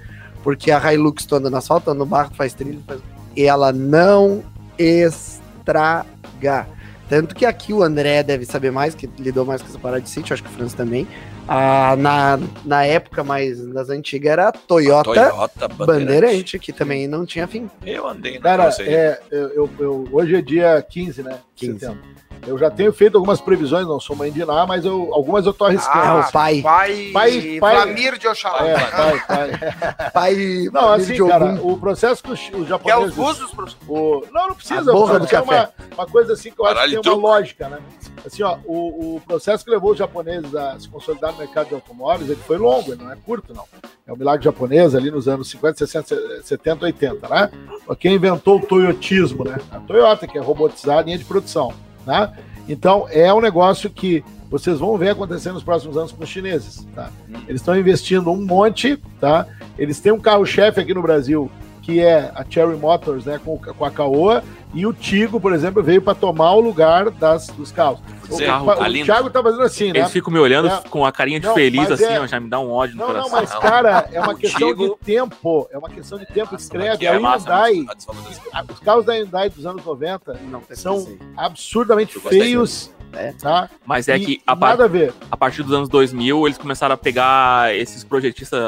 Porque a Hilux tu anda no asfalto, anda no barro, faz trilho, faz... e ela não estraga. Tanto que aqui o André deve saber mais, que lidou mais com essa parada de sítio, acho que o França também. Ah, na, na época mais das antigas era a Toyota, Toyota Bandeirante, que também não tinha fim. Eu andei na Cara, é, eu, eu- eu- hoje é dia 15, né? de 15. setembro. Eu já tenho feito algumas previsões, não sou mãe de Ná, mas eu, algumas eu tô arriscando. Ah, o pai. Pai, Pai- pai- Flamir de Oxalá. É, pai, pai. Pai Não, assim, cara, o processo que os, os Que é os japoneses... búzios, professor. o- não, não precisa. A borra do é Uma, uma coisa assim que eu acho que tem uma truco. lógica, né? Assim, ó, o, o processo que levou os japoneses a se consolidar no mercado de automóveis, ele foi longo, ele não é curto, não. É o milagre japonês ali nos anos 50, 60, 70, 80, né? Quem inventou o toyotismo, né? A Toyota, que é robotizar a linha de produção, né? Então, é um negócio que vocês vão ver acontecer nos próximos anos com os chineses, tá? Eles estão investindo um monte, tá? Eles têm um carro-chefe aqui no Brasil, que é a Cherry Motors, né, com, com a Caoa, e o Tigo, por exemplo, veio para tomar o lugar das, dos carros. O, o, o tá lindo. Thiago tá fazendo assim, né? Eles ficam me olhando É. com a carinha de Não, feliz, assim, é- ó, já me dá um ódio no Não, não, coração. mas, cara, é uma O questão Tigo- de tempo. É uma questão de tempo. Escreve. A é massa, Hyundai, mas a desvalorização. a- os carros da Hyundai dos anos 90 Não, são pesquisei. absurdamente feios, É. tá? Mas é E que a, par- a a partir dos anos 2000, eles começaram a pegar esses projetistas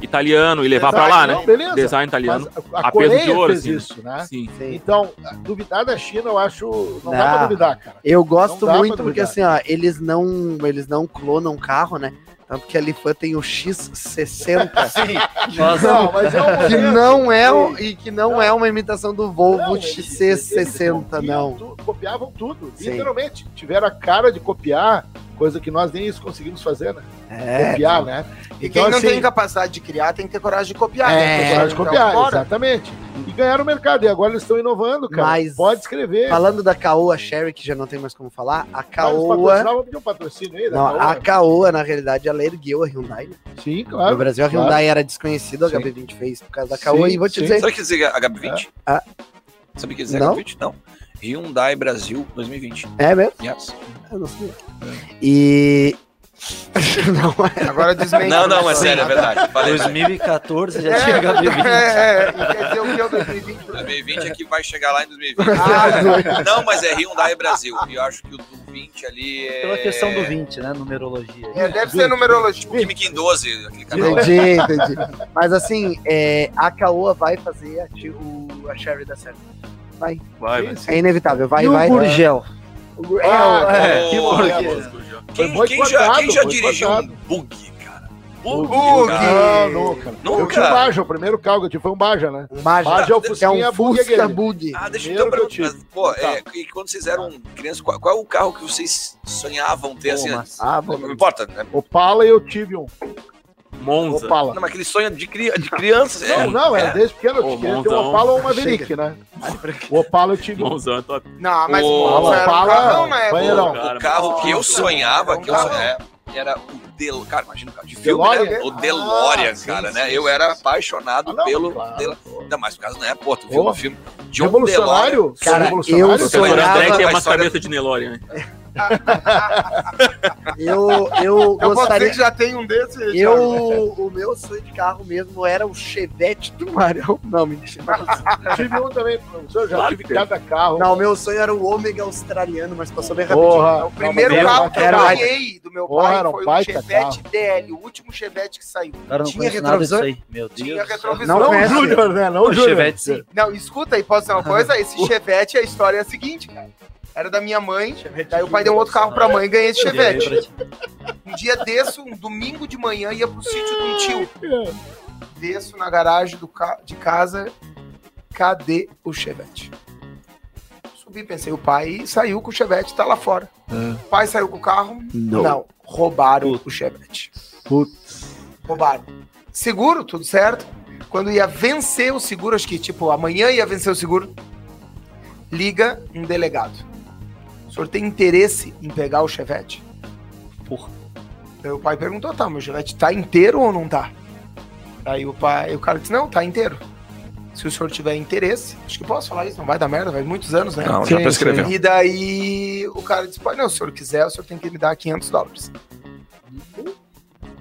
italianos e levar pra lá, Não, né? beleza. Design italiano. Mas a, a Coreia de ouro, fez assim, isso, né? Sim. Sim. Então, duvidar da China, eu acho. Não, dá Não. pra duvidar, cara. Eu gosto dá muito porque assim, ó, eles não, eles não clonam carro, né? Tanto que a Lifan tem o X60, Nossa, Não, mas é um que não é o- e que não é uma imitação do Volvo Não, eles- eles XC60, copiam não. tudo, copiavam tudo. Sim. Literalmente. Tiveram a cara de copiar, coisa que nós nem isso conseguimos fazer, né? É. Copiar, né? E quem Então, não assim, tem capacidade de criar tem que ter coragem de copiar. É, né? Tem Porque coragem de senão copiar, exatamente. Ganharam o mercado. E agora eles estão inovando, cara. Mas- Pode escrever. Falando da Caoa Sherry, que já não tem mais como falar, a Caoa. um patrocínio aí, Não, Caoa? a Caoa, na realidade, ela ergueu a Hyundai. né? Sim, No claro. Brasil, a claro. Hyundai era desconhecida, Sim. HB20 fez por causa da Caoa. Sim, E vou te sim. dizer, Sabe o que quer dizer HB20? Ah. Sabe o que quer dizer Não? HB20? Não. Hyundai Brasil 2020. é mesmo? Yes. Eu não sei. E. não é. Agora desmente. Não, não, é sério, é verdade. Falei. 2014 já É, tinha HB20. é, é, quer dizer o que é o 2020? 2020 é que vai chegar lá em 2020. Ah, Não, mas é Hyundai Brasil. E eu acho que o do 20 ali é. Pela questão do 20, né? Numerologia. é, deve ser numerologia. O Química em 12, aquele canal. Entendi, entendi. Mas assim, é, a Caoa vai fazer a, o, a Sherry da série. Vai, vai. É inevitável, vai, e o vai. Gurgel? O- É, Ah, o- é, é, que. Foi Quem, quem já, quem já dirigiu um bug, cara? Bug, Bug. Não, nunca. Nunca? Eu tinha um Baja, o primeiro carro que eu tive foi um Baja, né? Um Baja, Baja é o que é um Bug Fusca. Bug. Ah, deixa eu Primeiro ter uma que eu pergunta. Pô, é, e quando vocês eram crianças, qual, qual é o carro que vocês sonhavam ter assim? mas- Ah, Não bom. importa, né? Opala eu tive um. Monza. Opala. Não, mas aquele sonho de, cria, de criança. é, Não, não, era é. desde pequeno. Eu queria ter um. Opala ou uma Maverick, né? O Opala eu tive. Monzão é top. Não, mas O pô, era um Opala, carrão na época. banheirão. Cara, O carro que eu sonhava, era um que eu carro. sonhava, era o Del... Cara, imagina o carro de filme, DeLorean? né? O DeLorean, Ah, cara, sim, né? sim, eu sim. era apaixonado Ah, não, pelo... claro, Del-. Ainda mais por causa, né? Pô, tu viu Pô. um filme de um DeLorean. Revolucionário? Cara, revolucionário. eu O sonhava- André tem a umas história- cabeças de Nelore, né? Eu, eu gostaria. dizer que já tem um desses. Eu, o meu sonho de carro mesmo era o Chevette do Marão. Não, mentira. Tive um também, professor. Já Claro tive que cada carro. Não, o meu sonho era o Ômega australiano, mas passou bem rapidinho. Porra. O primeiro Não, carro que eu era- ganhei do meu Porra, pai era um foi o Chevette DL, o último Chevette que saiu. Cara, não Tinha retrovisor? aí. Meu Deus. Tinha retrovisor. Não Não, o? Júnior, né? Não o O Júnior. Chevette, sim. Não, escuta aí, posso dizer uma coisa? Esse Chevette, a história é a seguinte, cara. Era da minha mãe, daí o pai deu um outro carro pra mãe e ganhei esse Chevette. Um dia desço, um domingo de manhã, ia pro sítio de um tio. Desço na garagem do ca- de casa, cadê o Chevette? Subi, pensei, o pai saiu com o Chevette, tá lá fora. O pai saiu com o carro? Não. roubaram o Chevette. Putz. Roubaram. Seguro, tudo certo. Quando ia vencer o seguro, acho que tipo, amanhã ia vencer o seguro, liga um delegado. O senhor tem interesse em pegar o Chevette? Porra. Daí o pai perguntou, tá, meu Chevette tá inteiro ou não tá? Aí o pai, o cara disse, não, tá inteiro. Se o senhor tiver interesse, acho que posso falar isso, não vai dar merda, vai muitos anos, né? Não, já Sim, prescreveu. E daí o cara disse, pai, não, se o senhor quiser, o senhor tem que me dar 500 dólares.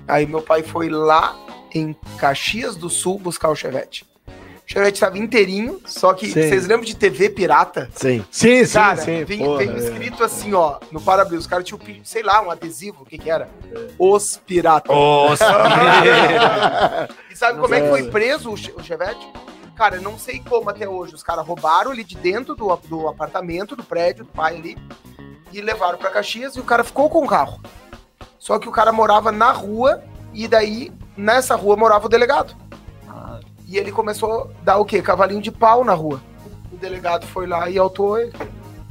Aí meu pai foi lá em Caxias do Sul buscar o Chevette. O Chevette estava inteirinho, só que Sim. vocês lembram de TV pirata? Sim. Sim, sim, Cara, sim. vem, porra, vem é. escrito assim, ó, no para-brisa. Os caras tinham, sei lá, um adesivo, o que que era? Os Piratas. E sabe como é que foi preso o Che- o Chevette? Cara, eu não sei como até hoje. Os caras roubaram ele de dentro do, do apartamento, do prédio do pai ali, e levaram pra Caxias e o cara ficou com o carro. Só que o cara morava na rua e daí, nessa rua, morava o delegado. Ah, E ele começou a dar o quê? Cavalinho de pau na rua. O delegado foi lá e autou ele.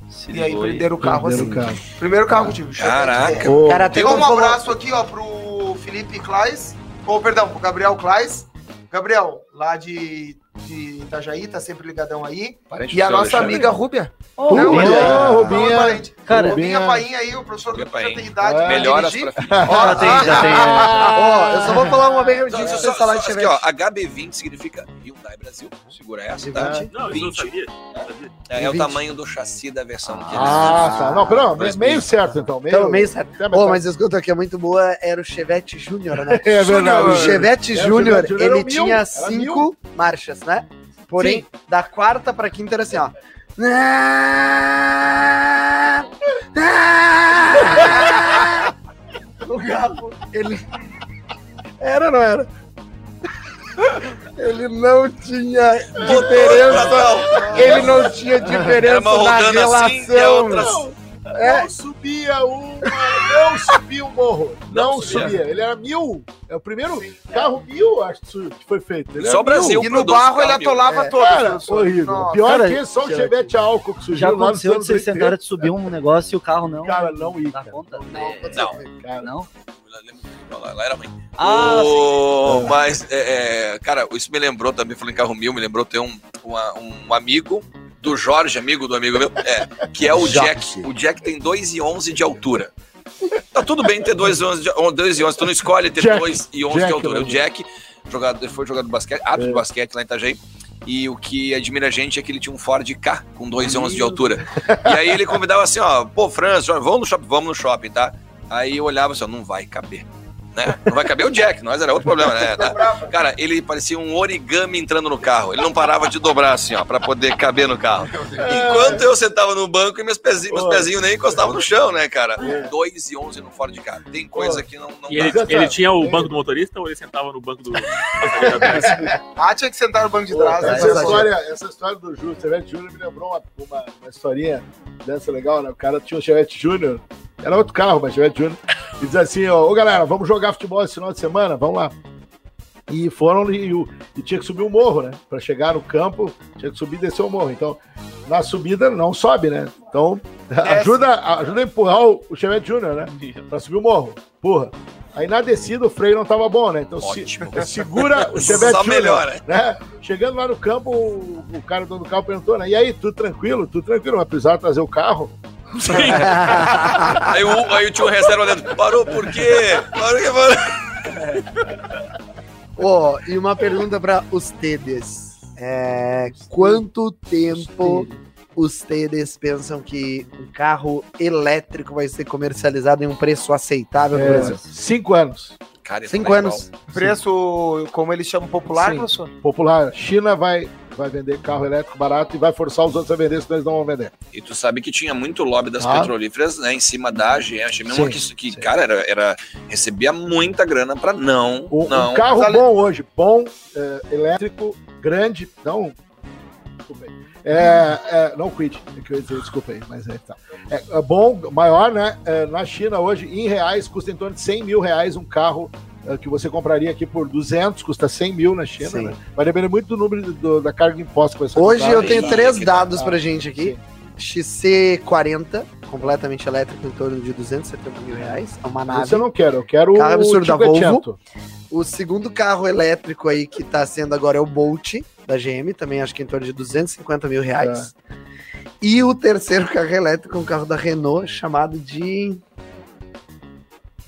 se E aí ligou aí. prenderam o carro assim. o carro. Primeiro carro que eu tive. Caraca. Cara, Deu um abraço aqui, ó, pro Felipe Klais. Ou, perdão, pro Gabriel Klais. Gabriel, lá de, de Itajaí, tá sempre ligadão aí. Parente E a do nossa Alexandre. amiga Rúbia. Ô, Não, Rubinho. ele é- Ô, não, Rubinha. é parente. Cara, Rubinha Rubinha. Painha aí, o professor Rubinha já Paim. tem idade É. Melhoras pra... Ó, Já tem, já tem. é. Ó, eu só vou falar uma bem rapidinho Não, só, vocês falarem de aqui, Chevette. ó, HB20 significa Hyundai Brasil. Segura essa, tá? É. Não, isso eu não 20 sabia. Não sabia. é, é o 20. tamanho do chassi da versão que eles Ah, tá. Não, pera, meio certo então. Meio, Então, meio certo. Pô, mas escuta aqui, é muito boa, era o Chevette Júnior, né? É verdade. O Chevette É, Júnior, ele tinha cinco marchas, né? Porém, da quarta pra quinta era assim, ó. O carro, ele. Era ou não era? Ele não tinha diferença. Ele não tinha diferença na rodando assim É, Não subia uma, não subia o morro. Não, Não subia. subia. Ele era mil. É o primeiro carro mil, acho que foi feito. Ele Só o Brasil. E no barro ele atolava É, todos. Cara, professor. horrível. Nossa. Pior Cara, que é só o Chevette. Álcool que Já surgiu nos aconteceu de vocês 80. tentarem de subir um negócio e o carro não. Cara, não ia, conta? Não. Cara, Não? Lá, lá era ruim. Ah, O- Mas, é, é, cara, isso me lembrou também, falando em carro mil, me lembrou ter um, uma- um amigo do Jorge, amigo do amigo meu, é, que é o Jack. O Jack tem 2,11 de altura. Tá tudo bem ter 2,11 de 2,11, tu não escolhe ter Jack. 2,11 de Jack, altura. O né? Jack jogador, foi jogador de basquete, árbitro É. de basquete lá em Itajaí. E o que admira a gente é que ele tinha um Ford K com 2,11 de altura. E aí ele convidava assim, ó, pô, Franz, vamos no shopping, vamos no shopping, tá? Aí eu olhava assim, ó, não vai caber. Né? Não vai caber o Jack, nós era outro problema, né? Cara, ele parecia um origami entrando no carro. Ele não parava de dobrar assim, ó, pra poder caber no carro. Enquanto eu sentava no banco e meus pezinhos, meus pezinhos nem encostavam no chão, né, cara? 2 e 11 no Ford K. Tem coisa que não, não E ele, ele tinha o banco do motorista ou ele sentava no banco do? Ah, tinha que sentar no banco de Pô, trás. né, essa, passageiro? história, essa história do Júnior, Chevette Júnior me lembrou uma, uma, uma historinha dessa legal, né? O cara tinha um Chevette Júnior Era outro carro, mas Chevette Júnior. E diz assim, ó, ô galera, vamos jogar futebol esse final de semana? Vamos lá. E foram e, e tinha que subir o morro, né? Pra chegar no campo, tinha que subir e descer o morro. Então, na subida não sobe, né? Então, ajuda, ajuda a empurrar o, o Chevette Júnior, né? Pra subir o morro. Porra. Aí na descida o freio não tava bom, né? Então se- segura o Chevette Só Júnior, melhora. né? Chegando lá no campo, o, o cara do carro perguntou, né? E aí, tudo tranquilo? Tudo tranquilo, mas precisaram trazer o carro? Aí o, aí o tio reserva olhando, parou por quê? Parou que parou. Ó, e uma pergunta para os Tedes. É, quanto tempo os Tedes pensam que um carro elétrico vai ser comercializado em um preço aceitável no É, Brasil? cinco anos. Cara, isso Cinco é anos. Preço, como eles chamam popular, Sim. professor? Popular. China vai, vai vender carro elétrico barato e vai forçar os outros a vender, senão eles não vão vender. E tu sabe que tinha muito lobby das Ah. petrolíferas, né, em cima da GM. A GM é Sim, que, que cara, era, era- recebia muita grana pra não, Um, um não. carro mas ali- bom hoje, bom, é, elétrico, grande, não. Desculpa aí. É, é, não quit, é que eu ia dizer, desculpa aí, mas é, tá. É, é bom, maior, né? É, na China hoje, em reais, custa em torno de 100 mil reais um carro que você compraria aqui por 200, custa 100 mil na China, Sim. né? Vai depender muito do número do- da carga de imposto que vai ser Hoje eu tenho Sim, três dados pra gente aqui. XC40, completamente elétrico, em torno de 270 mil reais. É uma nave. Esse eu não quero, eu quero Carro absurdo da Volvo. 500. O segundo carro elétrico aí que tá sendo agora é o Bolt, da GM, também acho que em torno de 250 mil reais. E o terceiro carro elétrico é um carro da Renault chamado de.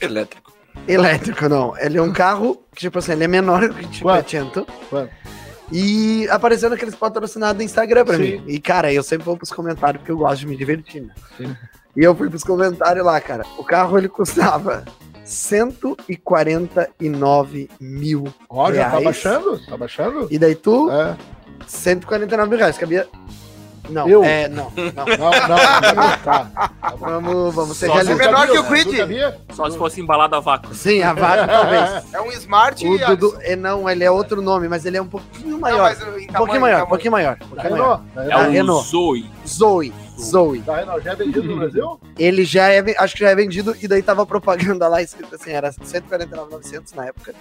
Elétrico. Elétrico, não. Ele é um carro que, tipo assim, ele é menor que o Quanto? 500. Quanto? E apareceu naqueles patrocinados do Instagram pra Sim. mim. E, cara, eu sempre vou pros comentários porque eu gosto de me divertir, né? Sim. E eu fui pros comentários lá, cara. O carro ele custava 149 mil. Já tá Reais. baixando? Tá baixando? E daí tu, É. 149 mil reais. Cabia. Não, Eu? é, não, não. Não, não, não, tá. Vamos, vamos ser se É realistas. menor que o Não cabia? Só se fosse embalado a vácuo. Sim, a vaga talvez. É um Smart O e Dudu, é, não, ele é outro nome, mas ele é um pouquinho maior. um um pouquinho maior, um pouquinho maior. Um Da pouquinho maior. É Renault. o Renault. Zoe. Zoe, Zoe. Da Renault já é vendido no Brasil? Ele já é, acho que já é vendido, e daí tava propaganda lá escrito assim, era 149,900 na época.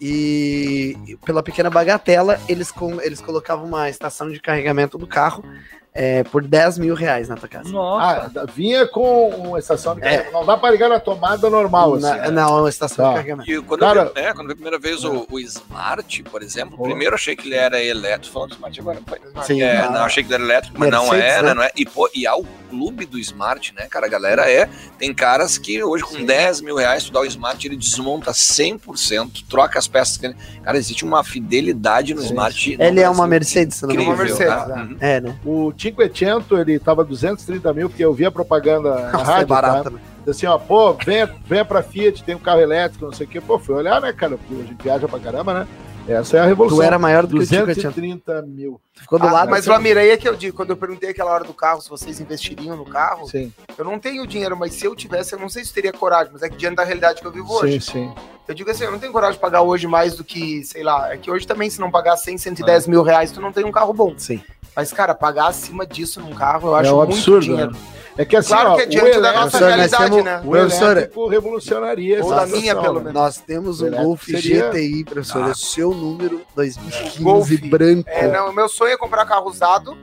E pela pequena bagatela, eles, com, eles colocavam uma estação de carregamento do carro é, por 10 mil reais na tua casa. Nossa. Ah, vinha com uma estação de É. carregamento. Não dá pra ligar na tomada normal, assim. na, né? não, uma estação Tá. de carregamento. E quando, Cara- eu vi, né, quando eu vi a primeira vez o, o Smart, por exemplo, Oh. primeiro eu achei que ele era elétrico, falando do Smart agora. Foi. Sim, É, não, achei que ele era elétrico, mas não Mercedes, era, né? não é? E, pô, e há o clube do Smart, né, cara? A galera é. Tem caras que hoje com 10 mil reais tu dá o Smart, ele desmonta 100%, troca as peças. Cara, existe uma fidelidade no Sim. Smart. no Ele é uma Mercedes, se não me Incrível, engano. Uma Mercedes, tá? né? Uhum. É, né? O 500 ele tava 230 mil, porque eu vi a propaganda na Nossa, rádio. é barato, tá? né? Assim, ó, pô, venha, venha pra Fiat, tem um carro elétrico, não sei o quê. Pô, fui olhar, né, cara? Porque a gente viaja pra caramba, né? Essa é a revolução. Tu era maior do que o Tico, 230 mil. Tu ficou do Ah, lado. mas Vlamir, aí é que eu digo, quando eu perguntei aquela hora do carro, se vocês investiriam no carro, Sim, eu não tenho dinheiro, mas se eu tivesse, eu não sei se teria coragem, mas é que diante da realidade que eu vivo sim, hoje. sim. Eu digo assim, eu não tenho coragem de pagar hoje mais do que, sei lá, é que hoje também, se não pagar 100, 110 mil reais, tu não tem um carro bom. Sim. Mas, cara, pagar acima disso num carro, eu É acho um muito absurdo, dinheiro. né? É que assim, Claro ó, que é o diante da nossa realidade, temos- né? O elétrico revolucionaria Ou essa da minha, pelo né? menos. Nós temos um Golf seria- GTI, professor. Ah. É o seu número 2015 Golf. branco. É, não, o meu sonho é comprar carro usado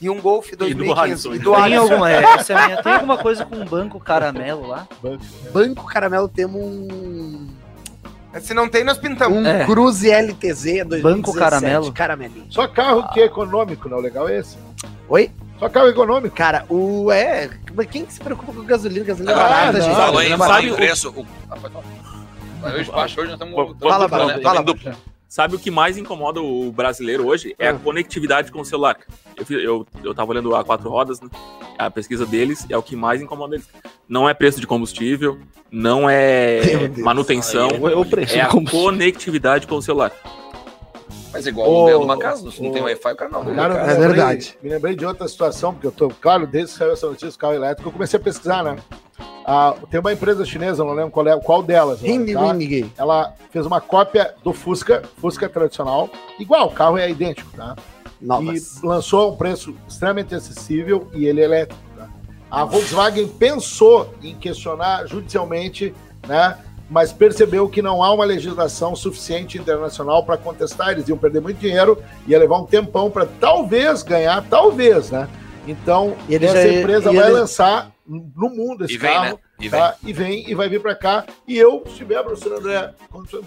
e um Golf 2015. Alisson. E do Tem Alisson. alguma, essa é minha, tem alguma coisa com um banco caramelo lá? Banco Caramelo temos um, Se não tem, nós pintamos. um É. Cruze LTZ 2017. Banco Caramelo. Caramelinho. Só carro que é econômico, não? O legal é esse. Oi? Só carro econômico. Cara, o. É. Mas quem que se preocupa com gasolina? Gasolina é Ah, barata, não. gente. Sabe falou em o- preço. O... Hoje, baixo, hoje nós estamos. Fala, fala, fala. Sabe o que mais incomoda o brasileiro hoje? É a Ah. conectividade com o celular. Eu, eu, eu tava olhando a quatro rodas, né? A pesquisa deles é o que mais incomoda eles. Não é preço de combustível, não é manutenção, Eu preço é a conectividade com o celular. Mas igual o dentro de uma casa, se não tem Wi-Fi, o cara não. Cara, É verdade. Me lembrei de outra situação, porque eu tô, claro, desde que saiu essa notícia do carro elétrico, eu comecei a pesquisar, né? Ah, tem uma empresa chinesa, não lembro qual, é, qual delas. tá? Hindi gay. Ela fez uma cópia do Fusca, Fusca tradicional, igual, o carro é idêntico, tá? Novas. E lançou um preço extremamente acessível e ele é elétrico, tá? A Volkswagen pensou em questionar judicialmente, né? Mas percebeu que não há uma legislação suficiente internacional para contestar. Eles iam perder muito dinheiro, ia levar um tempão para talvez ganhar, talvez, né? Então, ele essa já- empresa vai ele- lançar no mundo esse E vem, carro. né? E tá? E vem e vai vir para cá. E eu, se tiver, professor André,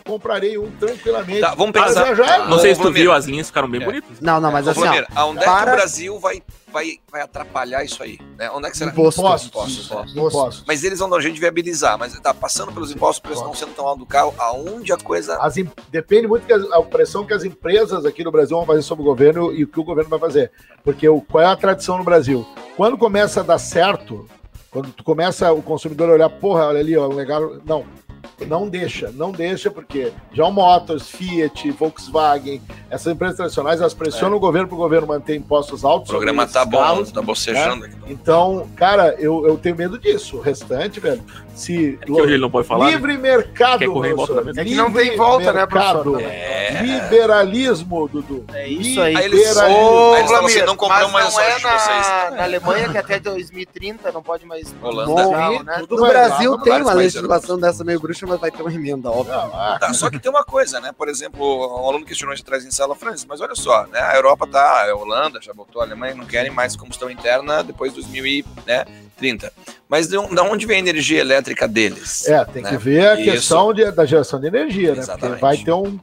comprarei um tranquilamente. Tá, vamos para pensar. viajar. Não sei se tu viu, as linhas ficaram bem É. bonitas. Não, não, mas assim, ó, Vladimir, aonde é que para- o Brasil vai, vai, vai atrapalhar isso aí? Né? Onde é que será? Imposto. Impostos. Impostos, Impostos. Impostos. Mas eles vão dar um jeito de viabilizar, mas tá passando pelos impostos, o preço não sendo tão alto do carro, aonde a coisa. As depende muito da pressão que as empresas aqui no Brasil vão fazer sobre o governo e o que o governo vai fazer. Porque o, qual é a tradição no Brasil? Quando começa a dar certo, quando tu começa o consumidor a olhar, porra, olha ali, ó, legal. Não. Não deixa, não deixa, porque John Motors, Fiat, Volkswagen, essas empresas tradicionais, elas pressionam o governo para o governo manter impostos altos. O programa tá bom, carros. tá bocejando aqui. Então, cara, eu, eu tenho medo disso. O restante, velho, se É que hoje ele não pode falar. né? livre mercado, Quer correr volta? É que não tem volta, né, mercado. professor? É. Liberalismo, Dudu. É isso aí. Aí eles, aí eles falam assim, não compramos mas mais não é de vocês. na, na Alemanha que até 2030 não pode mais Holanda. carro, né? Tudo No Brasil tem uma legislação dessa meio bruxa, mas vai ter uma emenda, óbvio. Ah, Tá, só que tem uma coisa, né? Por exemplo, um aluno questionou de atrás em sala, Francis, mas olha só, né? A Europa tá, a Holanda já botou, a Alemanha não querem mais combustão interna depois de 2030. Mas de, da onde vem a energia elétrica deles? É, tem né? que ver a Isso. questão de- da geração de energia, né? Exatamente. Porque vai ter um,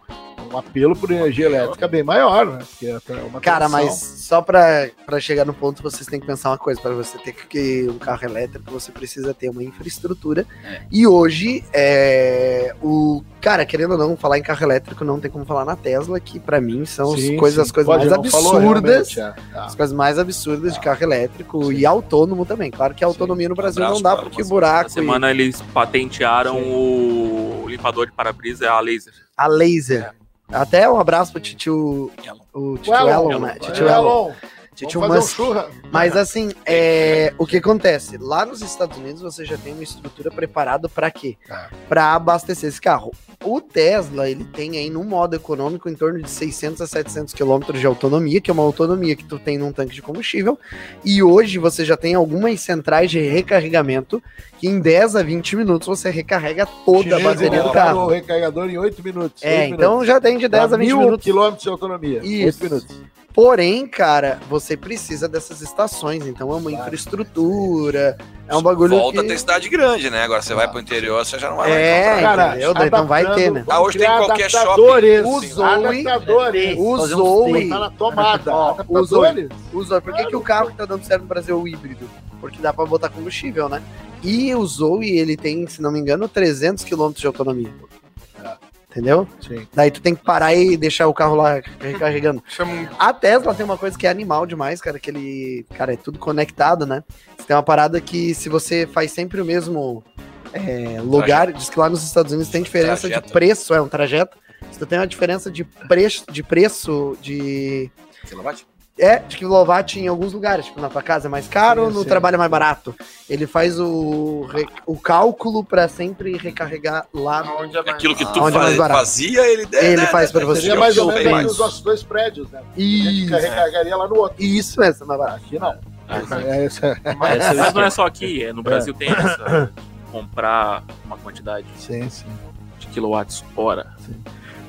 um apelo por energia elétrica bem maior, né? Porque é uma Cara, mas só pra, pra chegar no ponto, vocês têm que pensar uma coisa. Para você ter que um carro elétrico, você precisa ter uma infraestrutura. É. E hoje, é, o cara, querendo ou não, falar em carro elétrico, não tem como falar na Tesla, que pra mim são as Sim, coisas, sim. as coisas Pode, mais absurdas. é. Ah, As coisas mais absurdas de carro elétrico e autônomo também. Claro que a autonomia no Brasil Abraço não dá para porque você. buraco. Essa semana eles patentearam o limpador de para-brisa a laser. e a laser. Até um abraço pro tio. O tio Elon, né? Tio Elon. Tio vamos fazer um. Mas assim, é, o que acontece? Lá nos Estados Unidos você já tem uma estrutura preparada para quê? Ah. Para abastecer esse carro. O Tesla, ele tem aí no modo econômico em torno de 600 a 700 quilômetros de autonomia, que é uma autonomia que tu tem num tanque de combustível. E hoje você já tem algumas centrais de recarregamento que em 10 a 20 minutos você recarrega toda a Chinês bateria do carro. o recarregador em 8 minutos. É, oito então minutos. já tem de 10 Dá a 20 mil minutos. quilômetros de autonomia. Isso. 8 minutos. Porém, cara, você precisa dessas estações, então é uma Claro. infraestrutura, é um bagulho Volta que... a ter cidade grande, né? Agora você vai pro interior, você já não vai É, encontrar. Cara, entendeu? Daí não vai ter, né? Ah, hoje tem qualquer adaptadores, shopping. Zoe- adaptadores. Zoe, Tá na tomada. O Zoe, por que, que o carro que tá dando certo no Brasil é o híbrido? Porque dá pra botar combustível, né? E o Zoe, ele tem, se não me engano, 300 km de autonomia. Entendeu? Sim. Daí tu tem que parar e deixar o carro lá recarregando. Um A Tesla tem uma coisa que é animal demais, cara, que ele, cara, é tudo conectado, né? Você tem uma parada que se você faz sempre o mesmo é, lugar, diz que lá nos Estados Unidos tem diferença Trajeto. de preço, é um trajeto. Você tem uma diferença de preço, de preço de Quilowatt? É de quilowatt em alguns lugares, tipo na tua casa é mais caro, Sim, no sim. trabalho é mais barato. Ele faz o, re- o cálculo pra sempre recarregar lá. no- onde é mais- Aquilo que tu Onde é mais faz- barato? fazia, ele Ele faz pra você. Seria mais ou menos faz. os nossos dois prédios, né? A gente Isso, recarregaria lá no outro. isso mesmo, é mais barato. Aqui não. Mas É, esse é- mas não é só aqui, é, no Brasil tem essa. Comprar uma quantidade Sim, sim. de quilowatts hora.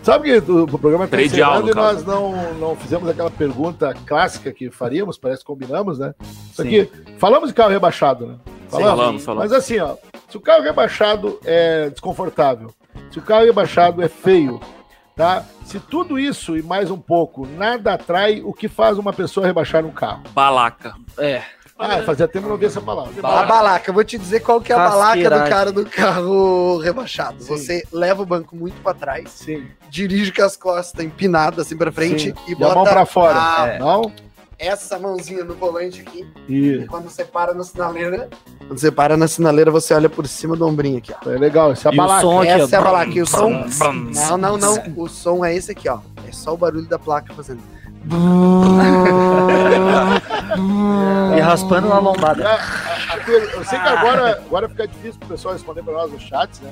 Sabe que o, programa está Predial, encerrando e nós caso. não, não fizemos aquela pergunta clássica que faríamos, parece que combinamos, né? Isso Sim. aqui, falamos de carro rebaixado, né? Falamos, falamos. Mas assim, ó, se o carro rebaixado é desconfortável, se o carro rebaixado é feio, tá? Se tudo isso e mais um pouco nada atrai, o que faz uma pessoa rebaixar um carro? Balaca. É. Ah, fazia tempo que eu não ouvi essa palavra. A balaca, eu vou te dizer qual que é a balaca do cara do carro rebaixado. Sim. Você leva o banco muito pra trás, Sim. dirige com as costas empinadas assim pra frente sim. e E a bota mão pra fora. a- É. Não? essa mãozinha no volante aqui. E E quando você para na sinaleira, quando você para na sinaleira, você olha por cima do ombrinho aqui, ó. é legal, esse é a E balaca. som Essa é a ó. balaca. E o som. brum. Não, não, não. O som é esse aqui, ó. É só o barulho da placa fazendo. E raspando na lombada. A- a- a per- eu sei que agora, agora fica difícil pro pessoal responder para nós nos chats, né?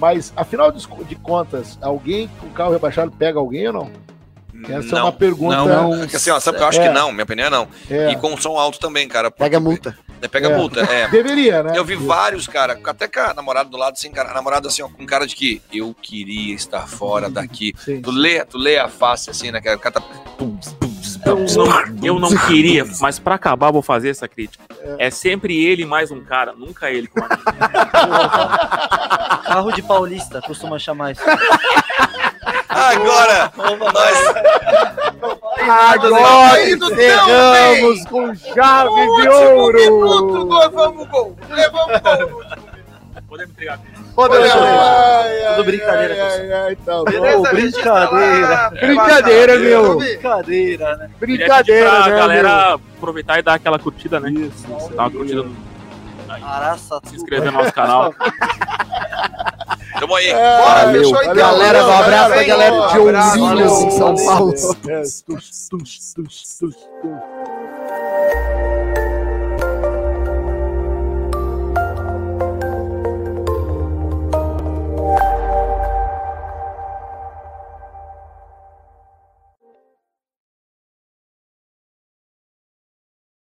Mas, afinal de, de contas, alguém com carro rebaixado pega alguém ou não? Essa é não, uma pergunta. Não, não. Assim, ó, sabe que eu acho É. que não? Minha opinião é não. É, E com som alto também, cara. Pega multa. Daí pega É. multa, é. Deveria, né? Eu vi vários, cara, até com a namorada do lado, assim, cara, a namorada assim, ó, com cara de que eu queria estar fora daqui. Sim. Tu lê, tu lê a face assim, né? cara? O cara tá. Eu não, eu não queria, mas pra acabar, vou fazer essa crítica. É sempre ele mais um cara, nunca ele com a Carro de paulista, costuma chamar isso. Agora, nós, Agora encerramos com chave de Último minuto, ouro. nós vamos gol. Levamos gol. Podemos entregar. Ler. ai, Tudo brincadeira, tá bom. Beleza, brincadeira. Brincadeira, meu. Brincadeira, né? Brincadeira, pra né, galera aproveitar e dar aquela curtida, né? Isso, Dá uma curtida, no- Araça se inscrever no nosso canal. tamo aí. É, Bora, valeu, fechou então. valeu, Galera, um abraço pra galera de valeu, em São. Paulo. Tus, tus, tus, tus, tus.